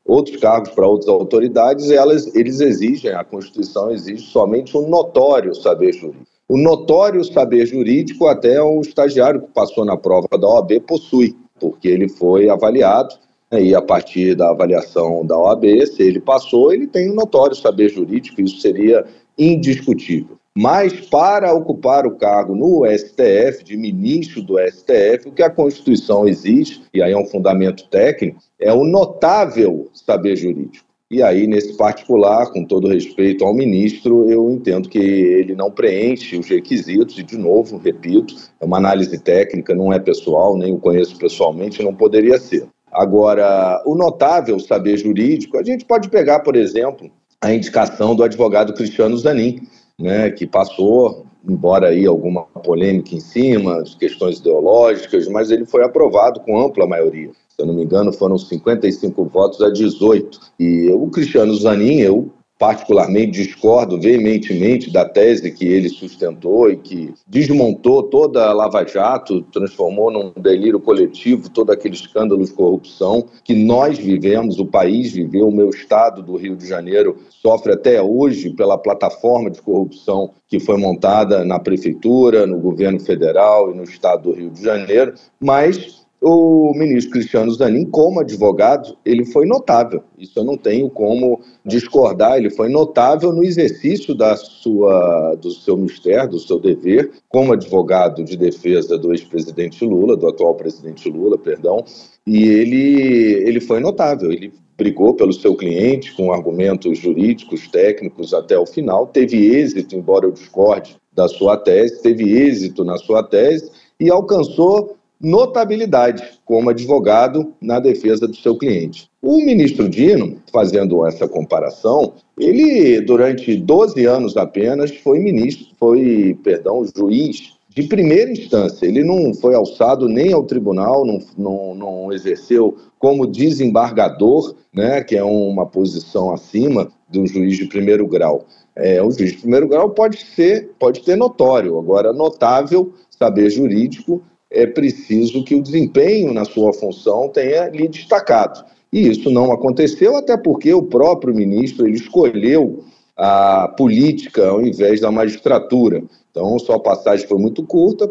outros cargos para outras autoridades, elas, eles exigem, a Constituição exige somente um notório saber jurídico. O notório saber jurídico, até o estagiário que passou na prova da OAB possui, porque ele foi avaliado e a partir da avaliação da OAB, se ele passou, ele tem um notório saber jurídico, isso seria indiscutível. Mas para ocupar o cargo no STF, de ministro do STF, o que a Constituição exige, e aí é um fundamento técnico, é o notável saber jurídico. E aí, nesse particular, com todo respeito ao ministro, eu entendo que ele não preenche os requisitos, e de novo, repito, é uma análise técnica, não é pessoal, nem o conheço pessoalmente, não poderia ser. Agora, o notável saber jurídico, a gente pode pegar, por exemplo, a indicação do advogado Cristiano Zanin, né, que passou, embora aí alguma polêmica em cima, de questões ideológicas, mas ele foi aprovado com ampla maioria. Se eu não me engano, foram 55 votos a 18. E o Cristiano Zanin, eu particularmente discordo veementemente da tese que ele sustentou e que desmontou toda a Lava Jato, transformou num delírio coletivo todo aquele escândalo de corrupção que nós vivemos, o país viveu, o meu estado do Rio de Janeiro sofre até hoje pela plataforma de corrupção que foi montada na prefeitura, no governo federal e no estado do Rio de Janeiro, mas o ministro Cristiano Zanin, como advogado, ele foi notável. Isso eu não tenho como discordar. Ele foi notável no exercício da sua, do seu mistério, do seu dever, como advogado de defesa do ex-presidente Lula, do atual presidente Lula, perdão. E ele, ele foi notável. Ele brigou pelo seu cliente com argumentos jurídicos, técnicos até o final. Teve êxito, embora eu discorde da sua tese, teve êxito na sua tese e alcançou notabilidade como advogado na defesa do seu cliente. O ministro Dino, fazendo essa comparação, ele durante 12 anos apenas foi ministro, foi, perdão, juiz de primeira instância. Ele não foi alçado nem ao tribunal, não, não, não exerceu como desembargador, né, que é uma posição acima do juiz de primeiro grau. É, o juiz de primeiro grau pode ser, pode ter notório, agora notável saber jurídico é preciso que o desempenho na sua função tenha lhe destacado. E isso não aconteceu, até porque o próprio ministro ele escolheu a política ao invés da magistratura. Então, sua passagem foi muito curta,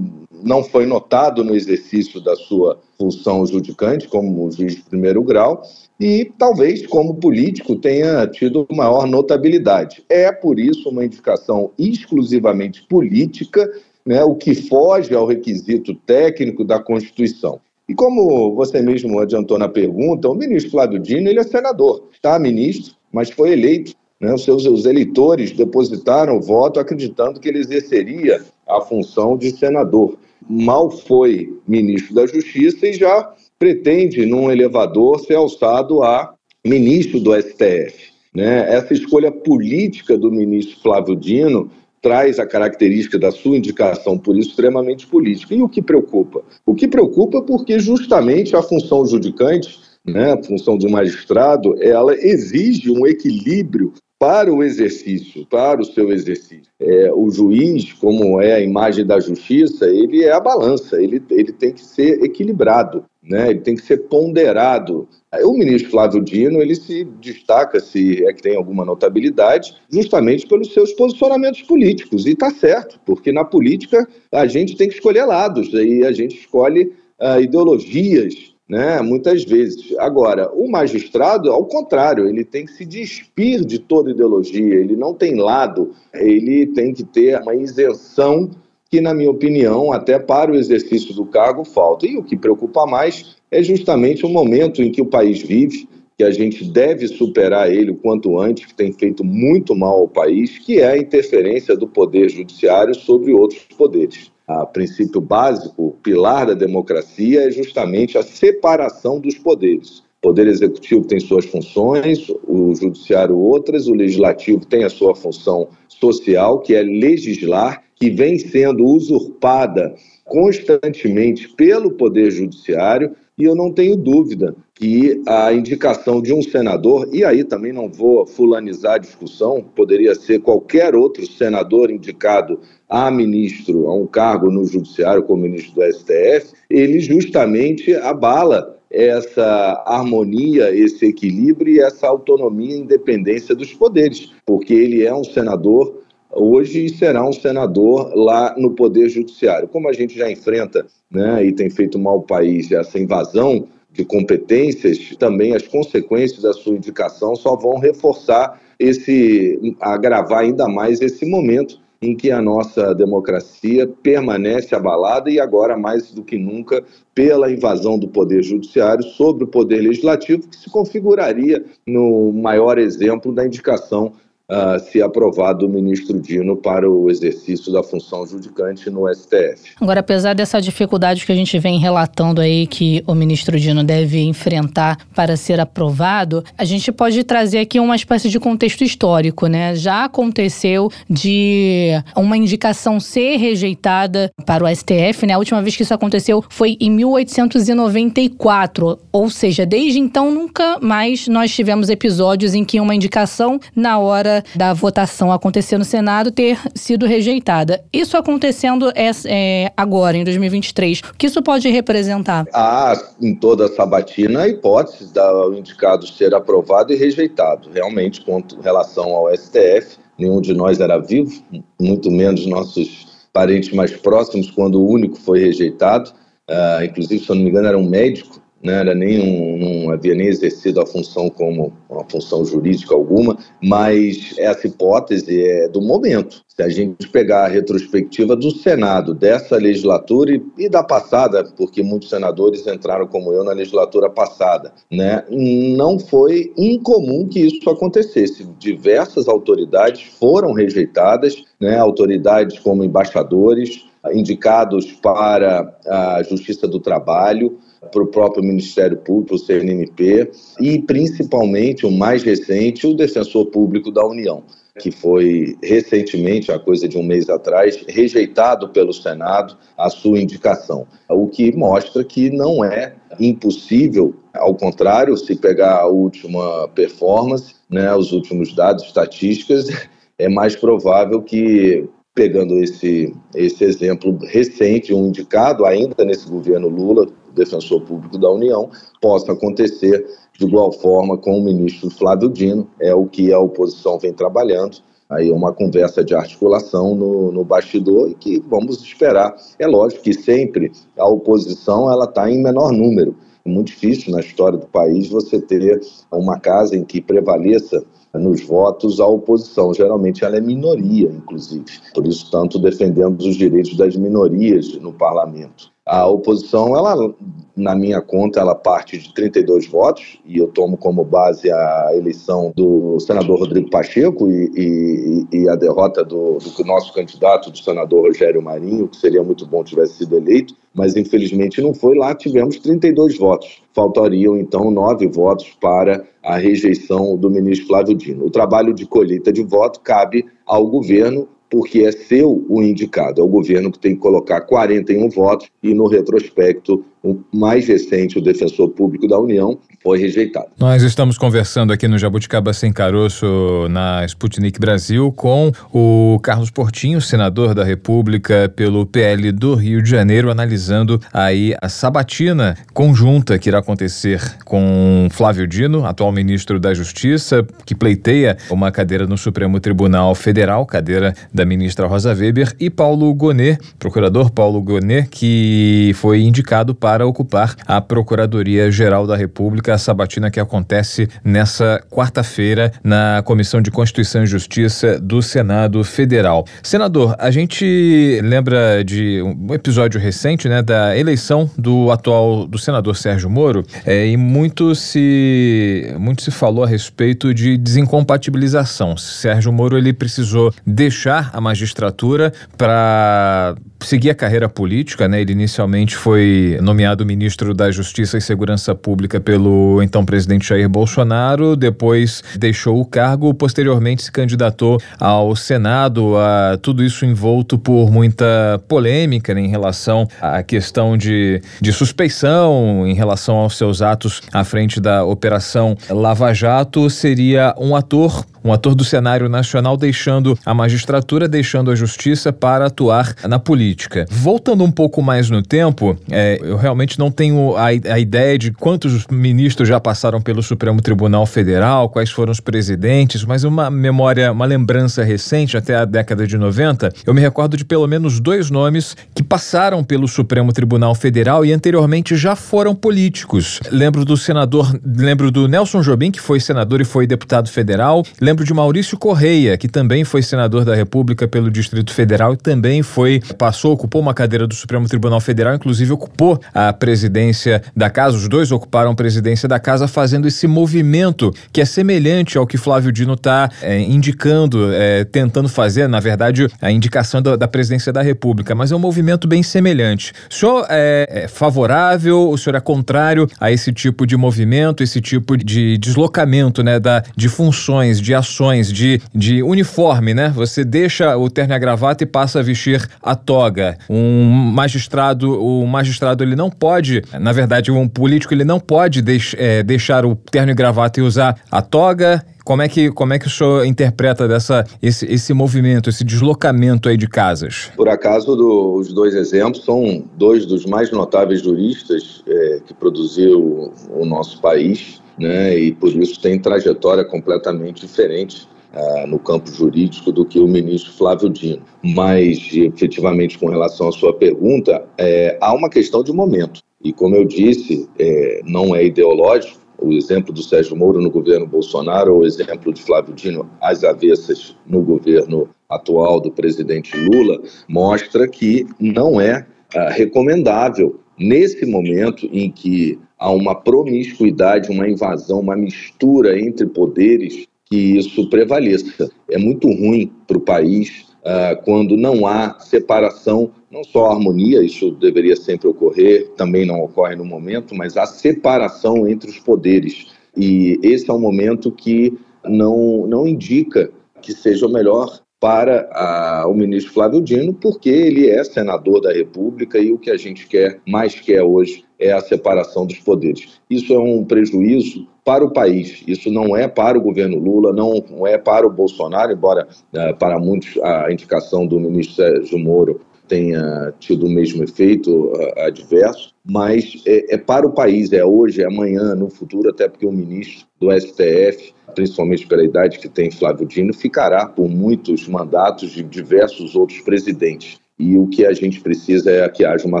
não foi notado no exercício da sua função judicante como juiz de primeiro grau e talvez como político tenha tido maior notabilidade. É por isso uma indicação exclusivamente política né, o que foge ao requisito técnico da Constituição. E como você mesmo adiantou na pergunta, o ministro Flávio Dino ele é senador, está ministro, mas foi eleito. Né, os seus os eleitores depositaram o voto acreditando que ele exerceria a função de senador. Mal foi ministro da Justiça e já pretende, num elevador, ser alçado a ministro do STF. Né? Essa escolha política do ministro Flávio Dino traz a característica da sua indicação, por isso, extremamente política. E o que preocupa? O que preocupa porque justamente a função judicante, né, a função do magistrado, ela exige um equilíbrio para o exercício, para o seu exercício. É, o juiz, como é a imagem da justiça, ele é a balança, ele, ele tem que ser equilibrado, né? ele tem que ser ponderado. O ministro Flávio Dino ele se destaca, se é que tem alguma notabilidade, justamente pelos seus posicionamentos políticos. E está certo, porque na política a gente tem que escolher lados, aí a gente escolhe uh, ideologias né? Muitas vezes. Agora, o magistrado, ao contrário, ele tem que se despir de toda ideologia, ele não tem lado, ele tem que ter uma isenção que, na minha opinião, até para o exercício do cargo falta. E o que preocupa mais é justamente o momento em que o país vive, que a gente deve superar ele o quanto antes, que tem feito muito mal ao país, que é a interferência do poder judiciário sobre outros poderes a princípio básico, o pilar da democracia é justamente a separação dos poderes. Poder executivo tem suas funções, o judiciário outras, o legislativo tem a sua função social, que é legislar, que vem sendo usurpada constantemente pelo poder judiciário, e eu não tenho dúvida que a indicação de um senador, e aí também não vou fulanizar a discussão, poderia ser qualquer outro senador indicado a ministro, a um cargo no judiciário como ministro do STF, ele justamente abala essa harmonia, esse equilíbrio e essa autonomia e independência dos poderes, porque ele é um senador hoje e será um senador lá no Poder Judiciário. Como a gente já enfrenta né, e tem feito mal ao país essa invasão de competências, também as consequências da sua indicação só vão reforçar esse, agravar ainda mais esse momento em que a nossa democracia permanece abalada e agora mais do que nunca pela invasão do poder judiciário sobre o poder legislativo, que se configuraria no maior exemplo da indicação uh, se aprovado o ministro Dino para o exercício da função judicante no STF. Agora, apesar dessa dificuldade que a gente vem relatando aí que o ministro Dino deve enfrentar para ser aprovado, a gente pode trazer aqui uma espécie de contexto histórico, né? Já aconteceu de uma indicação ser rejeitada para o STF, né? A última vez que isso aconteceu foi em 1894, ou seja, desde então nunca mais nós tivemos episódios em que uma indicação na hora da votação acontecer no Senado ter sido rejeitada. Isso acontecendo é, é, agora, em 2023, o que isso pode representar? Há, em toda a sabatina, a hipótese do indicado ser aprovado e rejeitado. Realmente, com relação ao STF, nenhum de nós era vivo, muito menos nossos parentes mais próximos, quando o único foi rejeitado. Uh, inclusive, se eu não me engano, era um médico não era nem um, não havia nem exercido a função como uma função jurídica alguma, mas essa hipótese é do momento. Se a gente pegar a retrospectiva do Senado dessa legislatura e, e da passada, porque muitos senadores entraram como eu na legislatura passada, né, não foi incomum que isso acontecesse. Diversas autoridades foram rejeitadas, né, autoridades como embaixadores, indicados para a Justiça do Trabalho, para o próprio Ministério Público, o CNMP, e principalmente o mais recente, o Defensor Público da União, que foi recentemente, a coisa de um mês atrás, rejeitado pelo Senado a sua indicação, o que mostra que não é impossível, ao contrário, se pegar a última performance, né, os últimos dados estatísticas, é mais provável que pegando esse, esse exemplo recente, um indicado ainda nesse governo Lula, defensor público da União, possa acontecer de igual forma com o ministro Flávio Dino, é o que a oposição vem trabalhando. Aí é uma conversa de articulação no, no bastidor e que vamos esperar. É lógico que sempre a oposição ela está em menor número. É muito difícil na história do país você ter uma casa em que prevaleça nos votos a oposição. Geralmente ela é minoria, inclusive. Por isso, tanto defendemos os direitos das minorias no parlamento. A oposição, ela, na minha conta, ela parte de 32 votos, e eu tomo como base a eleição do senador Rodrigo Pacheco e, e, e a derrota do, do, nosso candidato, do senador Rogério Marinho, que seria muito bom tivesse sido eleito, mas infelizmente não foi. Lá tivemos 32 votos. Faltariam, então, nove votos para a rejeição do ministro Flávio Dino. O trabalho de colheita de voto cabe ao governo porque é seu o indicado. É o governo que tem que colocar 41 votos e, no retrospecto, o mais recente, o defensor público da União, foi rejeitado. Nós estamos conversando aqui no Jabuticaba Sem Caroço, na Sputnik Brasil, com o Carlos Portinho, senador da República pelo PL do Rio de Janeiro, analisando aí a sabatina conjunta que irá acontecer com Flávio Dino, atual ministro da Justiça, que pleiteia uma cadeira no Supremo Tribunal Federal, cadeira da ministra Rosa Weber, e Paulo Gonet, procurador Paulo Gonet, que foi indicado para para ocupar a Procuradoria-Geral da República, a sabatina que acontece nessa quarta-feira na Comissão de Constituição e Justiça do Senado Federal. Senador, a gente lembra de um episódio recente, né, da eleição do atual do senador Sérgio Moro, é, e muito se muito se falou a respeito de desincompatibilização. Sérgio Moro ele precisou deixar a magistratura para seguir a carreira política, né? Ele inicialmente foi nomeado ministro da Justiça e Segurança Pública pelo então presidente Jair Bolsonaro, depois deixou o cargo, posteriormente se candidatou ao Senado, a tudo isso envolto por muita polêmica né, em relação à questão de, de suspeição, em relação aos seus atos à frente da Operação Lava Jato, seria um ator um ator do cenário nacional deixando a magistratura, deixando a justiça para atuar na política. Voltando um pouco mais no tempo, é, eu realmente não tenho a, a, ideia de quantos ministros já passaram pelo Supremo Tribunal Federal, quais foram os presidentes, mas uma memória, uma lembrança recente, até a década de 90, eu me recordo de pelo menos dois nomes que passaram pelo Supremo Tribunal Federal e anteriormente já foram políticos. Lembro do senador, lembro do Nelson Jobim, que foi senador e foi deputado federal, lembro lembro de Maurício Correia, que também foi senador da República pelo Distrito Federal e também foi, passou, ocupou uma cadeira do Supremo Tribunal Federal, inclusive ocupou a presidência da casa, os dois ocuparam a presidência da casa, fazendo esse movimento que é semelhante ao que Flávio Dino está é, indicando, é, tentando fazer, na verdade, a indicação da, da, presidência da República, mas é um movimento bem semelhante. O senhor é, é favorável, o senhor é contrário a esse tipo de movimento, esse tipo de deslocamento, né, da, de funções, de ações, de, de uniforme, né? Você deixa o terno e a gravata e passa a vestir a toga. Um magistrado, o magistrado ele não pode, na verdade, um político ele não pode deix, é, deixar o terno e gravata e usar a toga. Como é que, como é que o senhor interpreta dessa, esse, esse movimento, esse deslocamento aí de casas? Por acaso, do, os dois exemplos são dois dos mais notáveis juristas é, que produziu o nosso país, né? E por isso tem trajetória completamente diferente uh, no campo jurídico do que o ministro Flávio Dino. Mas, efetivamente, com relação à sua pergunta, é, há uma questão de momento. E, como eu disse, é, não é ideológico. O exemplo do Sérgio Moro no governo Bolsonaro, ou o exemplo de Flávio Dino às avessas no governo atual do presidente Lula, mostra que não é uh, recomendável, nesse momento em que há uma promiscuidade, uma invasão, uma mistura entre poderes que isso prevaleça. É muito ruim para o país uh, quando não há separação, não só harmonia, isso deveria sempre ocorrer, também não ocorre no momento, mas a separação entre os poderes. E esse é um momento que não, não indica que seja o melhor para a, o ministro Flávio Dino, porque ele é senador da República e o que a gente quer, mais quer hoje, é a separação dos poderes. Isso é um prejuízo para o país, isso não é para o governo Lula, não é para o Bolsonaro, embora é, para muitos a indicação do ministro Sérgio Moro tenha tido o mesmo efeito adverso, mas é, é, para o país, é hoje, é amanhã, no futuro, até porque o ministro do STF, principalmente pela idade que tem Flávio Dino, ficará por muitos mandatos de diversos outros presidentes. E o que a gente precisa é que haja uma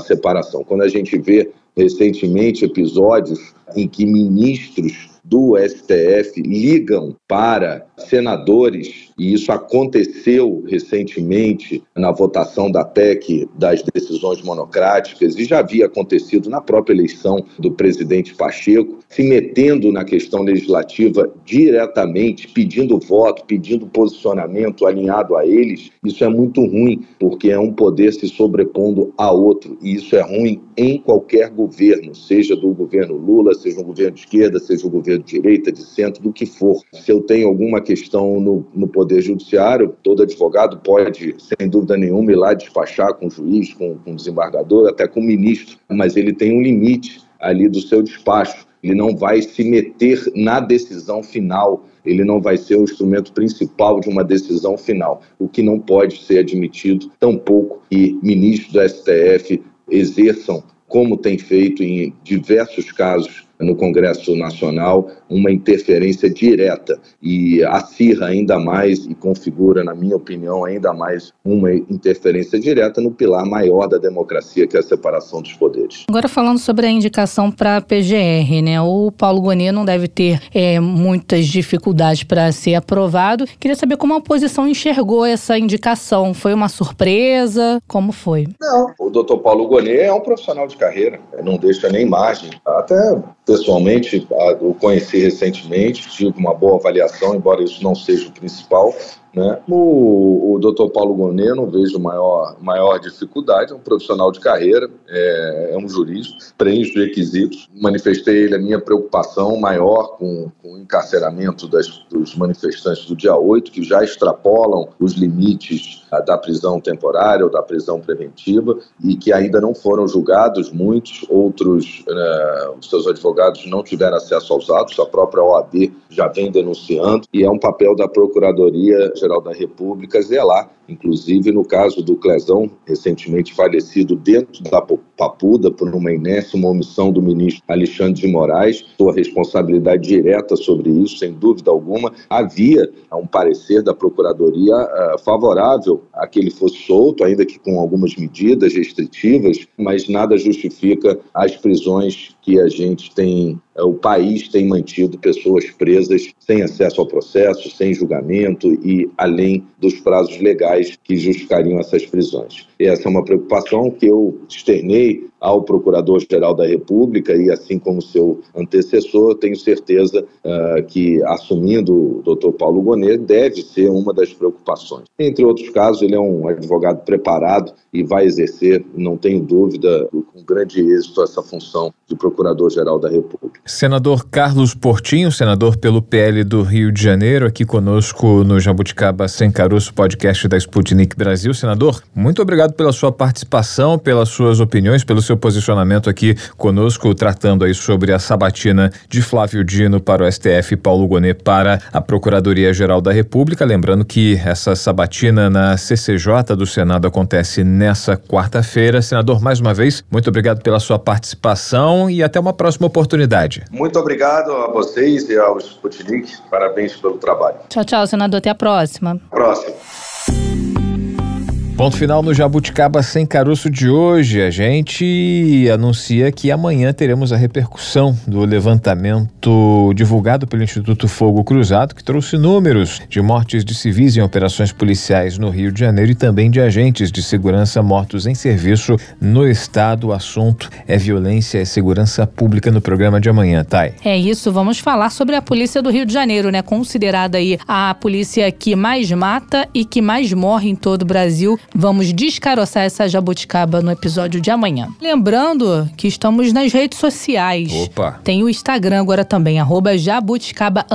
separação. Quando a gente vê recentemente episódios em que ministros do STF ligam para senadores, e isso aconteceu recentemente na votação da PEC das decisões monocráticas, e já havia acontecido na própria eleição do presidente Pacheco, se metendo na questão legislativa diretamente, pedindo voto, pedindo posicionamento alinhado a eles, isso é muito ruim, porque é um poder se sobrepondo a outro, e isso é ruim em qualquer governo, seja do governo Lula, seja um governo de esquerda, seja um governo de direita, de centro, do que for. Se eu tenho alguma questão no, no Poder Judiciário, todo advogado pode, sem dúvida nenhuma, ir lá despachar com o juiz, com, com o desembargador, até com o ministro, mas ele tem um limite ali do seu despacho. Ele não vai se meter na decisão final, ele não vai ser o instrumento principal de uma decisão final, o que não pode ser admitido, tampouco que ministros do STF exerçam, como tem feito em diversos casos no Congresso Nacional uma interferência direta e acirra ainda mais e configura, na minha opinião, ainda mais uma interferência direta no pilar maior da democracia, que é a separação dos poderes. Agora falando sobre a indicação para a PGR, né? O Paulo Gonet não deve ter é, muitas dificuldades para ser aprovado. Queria saber como a oposição enxergou essa indicação. Foi uma surpresa? Como foi? Não, o doutor Paulo Gonet é um profissional de carreira, não deixa nem margem. Até pessoalmente, o conheci recentemente, tive uma boa avaliação, embora isso não seja o principal. Né? O, o Dr. Paulo Gonet, não vejo maior, maior dificuldade, é um profissional de carreira, é, é um jurista, preenche os requisitos. Manifestei ele a minha preocupação maior com, com o encarceramento das, dos manifestantes do dia 8, que já extrapolam os limites da prisão temporária ou da prisão preventiva e que ainda não foram julgados. Muitos outros, né, os seus advogados não tiveram acesso aos atos, a própria OAB já vem denunciando, e é um papel da Procuradoria Geral da República zelar inclusive no caso do Clesão, recentemente falecido dentro da Papuda por uma inércia, uma omissão do ministro Alexandre de Moraes, sua responsabilidade direta sobre isso, sem dúvida alguma. Havia um parecer da Procuradoria uh, favorável a que ele fosse solto, ainda que com algumas medidas restritivas, mas nada justifica as prisões que a gente tem é, o país tem mantido pessoas presas sem acesso ao processo, sem julgamento e além dos prazos legais que justificariam essas prisões. E essa é uma preocupação que eu externei ao Procurador-Geral da República e, assim como seu antecessor, tenho certeza uh, que, assumindo o doutor Paulo Gonet, deve ser uma das preocupações. Entre outros casos, ele é um advogado preparado e vai exercer, não tenho dúvida, com grande êxito essa função de Procurador-Geral da República. Senador Carlos Portinho, senador pelo PL do Rio de Janeiro, aqui conosco no Jabuticaba Sem Caroço, podcast da Sputnik Brasil. Senador, muito obrigado pela sua participação, pelas suas opiniões, pelo seu posicionamento aqui conosco, tratando aí sobre a sabatina de Flávio Dino para o STF e Paulo Gonet para a Procuradoria-Geral da República. Lembrando que essa sabatina na CCJ do Senado acontece nessa quarta-feira. Senador, mais uma vez, muito obrigado pela sua participação e até uma próxima oportunidade. Muito obrigado a vocês e ao Sputnik. Parabéns pelo trabalho. Tchau, tchau, senador. Até a próxima. Próximo. you Ponto final no Jabuticaba Sem Caroço de hoje. A gente anuncia que amanhã teremos a repercussão do levantamento divulgado pelo Instituto Fogo Cruzado, que trouxe números de mortes de civis em operações policiais no Rio de Janeiro e também de agentes de segurança mortos em serviço no estado. O assunto é violência e segurança pública no programa de amanhã, Thay. É isso, vamos falar sobre a polícia do Rio de Janeiro, né? Considerada aí a polícia que mais mata e que mais morre em todo o Brasil. Vamos descaroçar essa jabuticaba no episódio de amanhã. Lembrando que estamos nas redes sociais. Opa! Tem o Instagram agora também, arroba jabuticaba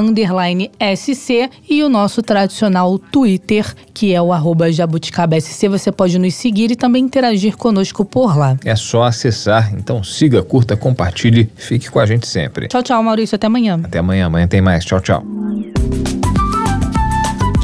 SC e o nosso tradicional Twitter, que é o arroba jabuticaba SC. Você pode nos seguir e também interagir conosco por lá. É só acessar, então siga, curta, compartilhe, fique com a gente sempre. Tchau, tchau, Maurício. Até amanhã. Até amanhã, amanhã tem mais. Tchau, tchau.